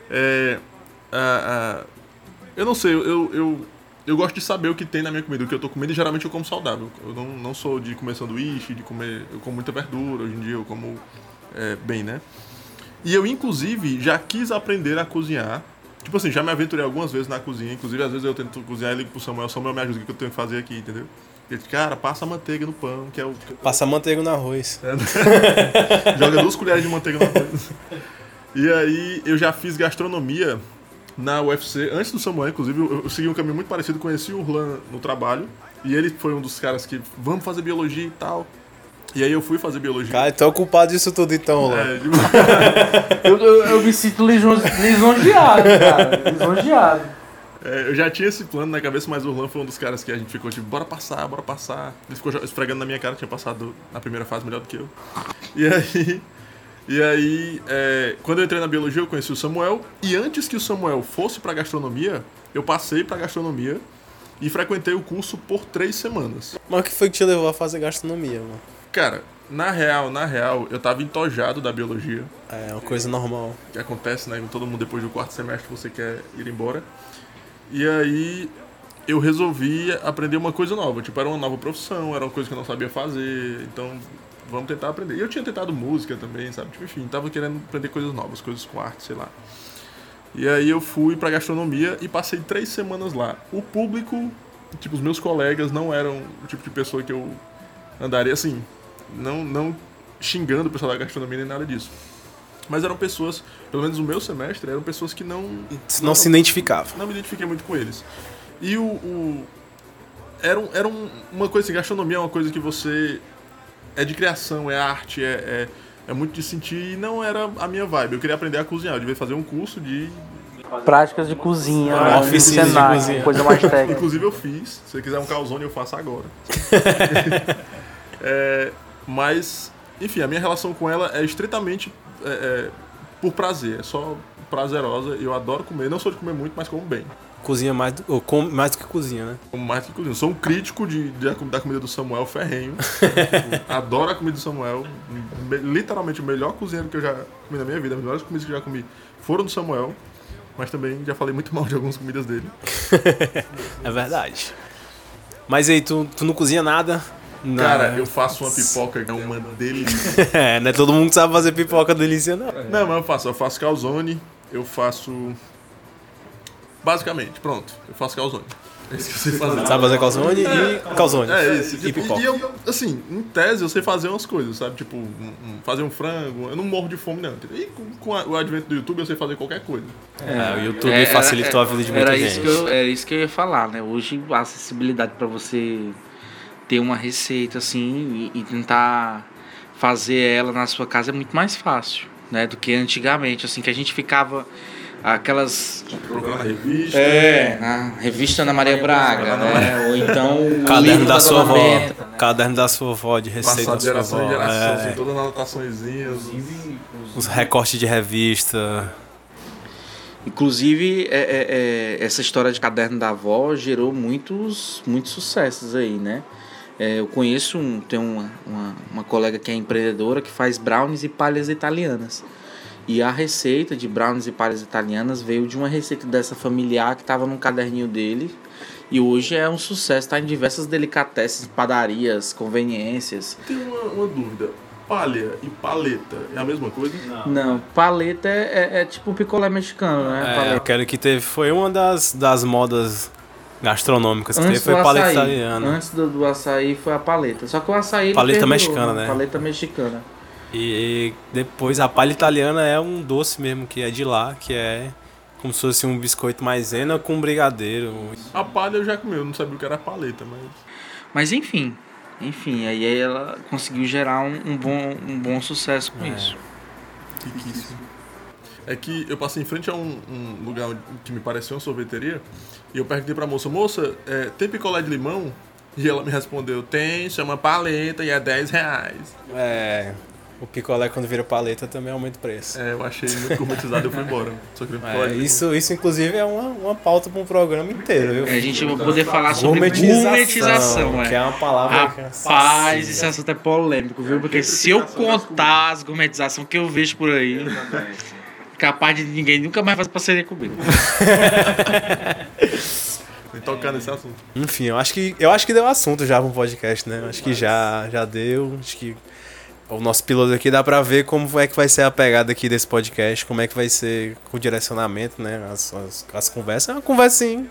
É, a- a- eu não sei, eu, eu, eu gosto de saber o que tem na minha comida, o que eu tô comendo, e geralmente eu como saudável. Eu não, não sou de comer sanduíche, de comer. Eu como muita verdura, hoje em dia eu como é, bem, né? E eu, inclusive, já quis aprender a cozinhar. Tipo assim, já me aventurei algumas vezes na cozinha. Inclusive, às vezes eu tento cozinhar e ligo pro Samuel. Samuel me ajuda, o que eu tenho que fazer aqui, entendeu? Ele cara, passa manteiga no pão, que é o. Passa manteiga no arroz. Joga duas colheres de manteiga no arroz. E aí eu já fiz gastronomia na UFC, antes do Samuel, inclusive, eu, eu segui um caminho muito parecido, conheci o Urlan no trabalho, e ele foi um dos caras que, vamos fazer biologia e tal. E aí eu fui fazer biologia. Cara, tu é o culpado disso tudo então. É, tipo, eu, eu, eu me sinto lisonje- lisonjeado, cara. Lisonjeado. é, eu já tinha esse plano na cabeça, mas o Urlan foi um dos caras que a gente ficou tipo, bora passar, bora passar. Ele ficou esfregando na minha cara, tinha passado na primeira fase melhor do que eu. E aí, e aí é, quando eu entrei na biologia, eu conheci o Samuel. E antes que o Samuel fosse pra gastronomia, eu passei pra gastronomia e frequentei o curso por três semanas. Mas o que foi que te levou a fazer gastronomia, mano? Cara, na real, na real, eu tava entojado da biologia. É uma coisa normal. que acontece, né? Todo mundo depois do quarto semestre você quer ir embora. E aí eu resolvi aprender uma coisa nova. Tipo, era uma nova profissão, era uma coisa que eu não sabia fazer. Então, vamos tentar aprender. E eu tinha tentado música também, sabe? Tipo, enfim, tava querendo aprender coisas novas, coisas com arte, sei lá. E aí eu fui pra gastronomia e passei três semanas lá. O público, tipo, os meus colegas não eram o tipo de pessoa que eu andaria assim. Não, não xingando o pessoal da gastronomia nem nada disso. Mas eram pessoas, pelo menos no meu semestre, eram pessoas que não. Não se identificava. Não me identifiquei muito com eles. E o. o era um, era um- uma coisa assim, gastronomia é uma coisa que você. É de criação, é arte, é, é, é muito de sentir e não era a minha vibe. Eu queria aprender a cozinhar, eu devia fazer um curso de. Práticas de cozinha, Ah, né? oficina de cozinha. coisa mais técnica. Inclusive eu fiz. Se você quiser um calzone, eu faço agora. É, mas enfim, a minha relação com ela é estritamente é, é, por prazer, é só prazerosa. Eu adoro comer, não sou de comer muito, mas como bem. Cozinha mais do, ou come mais do que cozinha, né? Como mais que cozinha. Sou um crítico de, de- da comida do Samuel ferrenho. Adoro a comida do Samuel. Me- literalmente o melhor cozinheiro que eu já comi na minha vida. As melhores comidas que eu já comi foram do Samuel. Mas também já falei muito mal de algumas comidas dele. É verdade. Mas aí, tu, tu não cozinha nada? Não. Cara, eu faço uma pipoca que é uma delícia. É, não é todo mundo que sabe fazer pipoca delícia, não. Não, mas eu faço. Eu faço calzone, eu faço. Basicamente, pronto. Eu faço calzone. É isso que eu sei fazer. Sabe fazer calzone e calzone. É isso. E Tipo, pipoca. e eu, assim, em tese eu sei fazer umas coisas, sabe? Tipo, um- um- fazer um frango. Eu não morro de fome, não. E com, com a- o advento do YouTube eu sei fazer qualquer coisa. É, o YouTube É, facilitou era- a vida de muita era gente. Isso que eu, era isso que eu ia falar, né? Hoje a acessibilidade para você ter uma receita assim e, e tentar fazer ela na sua casa é muito mais fácil, né? Do que antigamente, assim, que a gente ficava aquelas revista. é, a revista Ana Maria Braga, né? Ou então Caderno livro da sua avó. Né? Caderno da sua avó, de receita da de sua geração avó. em geração, é. assim, todas as anotaçõezinhas. Os recortes de revista. Inclusive, é, é, é, essa história de caderno da avó gerou muitos, muitos sucessos aí, né? É, eu conheço, um, tem uma, uma, uma colega que é empreendedora que faz brownies e palhas italianas. E a receita de brownies e palhas italianas veio de uma receita dessa familiar que estava num caderninho dele. E hoje é um sucesso, está em diversas delicatessen, padarias, conveniências. Tenho uma, uma dúvida. Palha e paleta é a mesma coisa? Não, paleta é, é, é tipo um picolé mexicano, né? É, Paleta. aquele que teve foi uma das, das modas gastronômicas que teve Antes foi do paleta açaí. italiana. Antes do, do açaí foi a paleta. Só que o açaí. Paleta perdurou, mexicana, né? Paleta mexicana. E depois a palha italiana é um doce mesmo que é de lá, que é como se fosse um biscoito maisena com brigadeiro. A palha eu já comi, eu não sabia o que era paleta, mas. Mas enfim. Enfim, aí ela conseguiu gerar um, um bom, um bom sucesso com isso. Riquíssimo. É que eu passei em frente a um, um lugar que me pareceu uma sorveteria e eu perguntei pra moça, moça, é, tem picolé de limão? E ela me respondeu, tem, chama paleta e é 10 reais. É, o picolé quando vira paleta também aumenta o preço. É, eu achei muito gourmetizado e eu fui embora. Só picolé É, isso, isso inclusive é uma, uma pauta para um programa inteiro, viu? A gente vai poder falar sobre Gourmetização, gourmetização, que é é. uma palavra que é Rapaz, esse assunto é polêmico, viu? Porque se eu contar as gourmetizações que eu vejo por aí, capaz de ninguém nunca mais fazer parceria comigo. Tocar nesse assunto. Enfim, eu acho que eu acho que deu assunto já para um podcast, né? Acho que já já deu. Acho que o nosso piloto aqui dá pra ver como é que vai ser a pegada aqui desse podcast, como é que vai ser o direcionamento, né? As, as, as conversas. É uma conversa assim,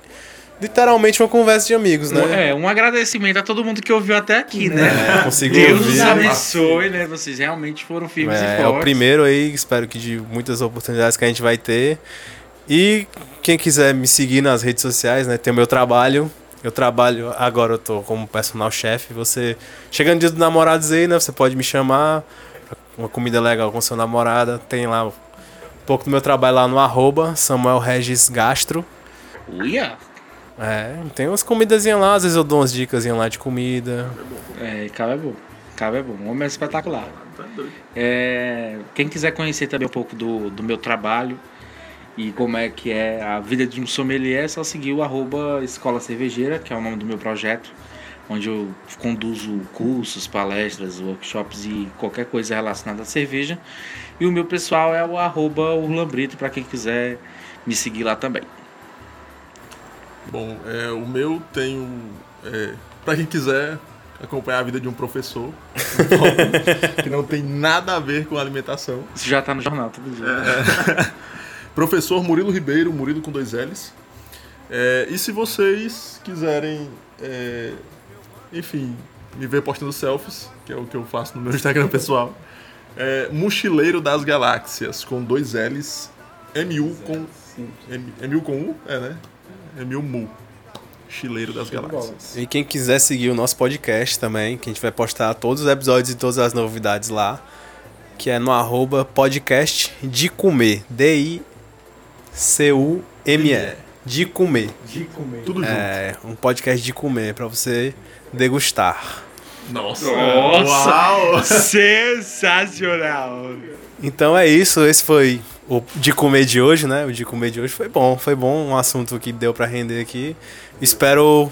literalmente uma conversa de amigos, né? É, um agradecimento a todo mundo que ouviu até aqui, né? É, conseguiu Deus ouvir. os abençoe, né? Vocês realmente foram firmes e É, fortes. é o primeiro aí, espero que de muitas oportunidades que a gente vai ter. E quem quiser me seguir nas redes sociais, né? Tem o meu trabalho. Eu trabalho, agora eu tô como personal chefe. Você, chegando dia dos namorados aí, né? Você pode me chamar. Uma comida legal com sua namorada. Tem lá um pouco do meu trabalho lá no arroba Samuel Regis Gastro. Uia! É, tem umas comidazinhas lá, às vezes eu dou umas dicas lá de comida. É, Cabo é bom. Cabo é bom. O homem é espetacular. É, quem quiser conhecer também um pouco do, do meu trabalho e como é que é a vida de um sommelier, é só seguir o arroba Escola Cervejeira, que é o nome do meu projeto, onde eu conduzo cursos, palestras, workshops e qualquer coisa relacionada à cerveja. E o meu pessoal é o arroba Urlan Brito, para quem quiser me seguir lá também. Bom, é, o meu tem um. É, pra quem quiser acompanhar a vida de um professor, que não tem nada a ver com alimentação. Isso já tá no jornal todo dia. Professor Murilo Ribeiro, Murilo com dois L's. É, e se vocês quiserem, é, enfim, me ver postando selfies, que é o que eu faço no meu Instagram pessoal, é Mochileiro das Galáxias, com dois L's, MU com. M, MU com U? É, né? MU Mu. Mochileiro das Galáxias. E quem quiser seguir o nosso podcast também, que a gente vai postar todos os episódios e todas as novidades lá, que é no arroba podcast de comer. D-I-C-U-M-E. De comer. Tudo junto. É um podcast de comer pra você degustar. Nossa! Nossa! Uau! Sensacional! Então é isso, esse foi o de comer de hoje, né? O de comer de hoje foi bom, foi bom, um assunto que deu pra render aqui. Espero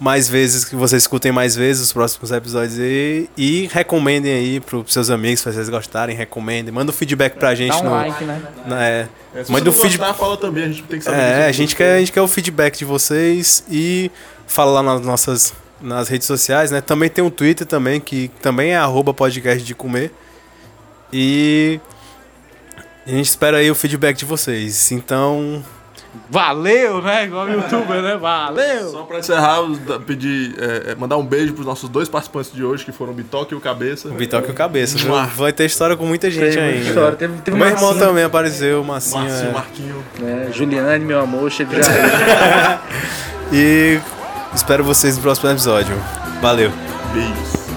mais vezes que vocês escutem mais vezes os próximos episódios aí e recomendem aí pros seus amigos, se vocês gostarem, recomendem, manda um feedback pra gente Dá um no like, né? na- é, se manda um feedback gostar, fala também, a gente tem que saber. É, disso. a gente quer, a gente quer o feedback de vocês e fala lá nas nossas nas redes sociais, né? Também tem um Twitter também, que também é arroba podcast de comer. E a gente espera aí o feedback de vocês. Então, Valeu, né? Igual o youtuber, né? Valeu! Só pra encerrar, pedir, é, é, mandar um beijo pros nossos dois participantes de hoje, que foram o Bitoque e o Cabeça. o Bitoque e o Cabeça, viu? Vai ter história com muita gente Teve ainda. história, teve, teve Meu uma irmão também apareceu, Massinho. Marcinho, é. Marquinho. né? Juliane, meu amor, cheio de jardim. E espero vocês no próximo episódio. Valeu. Beijos.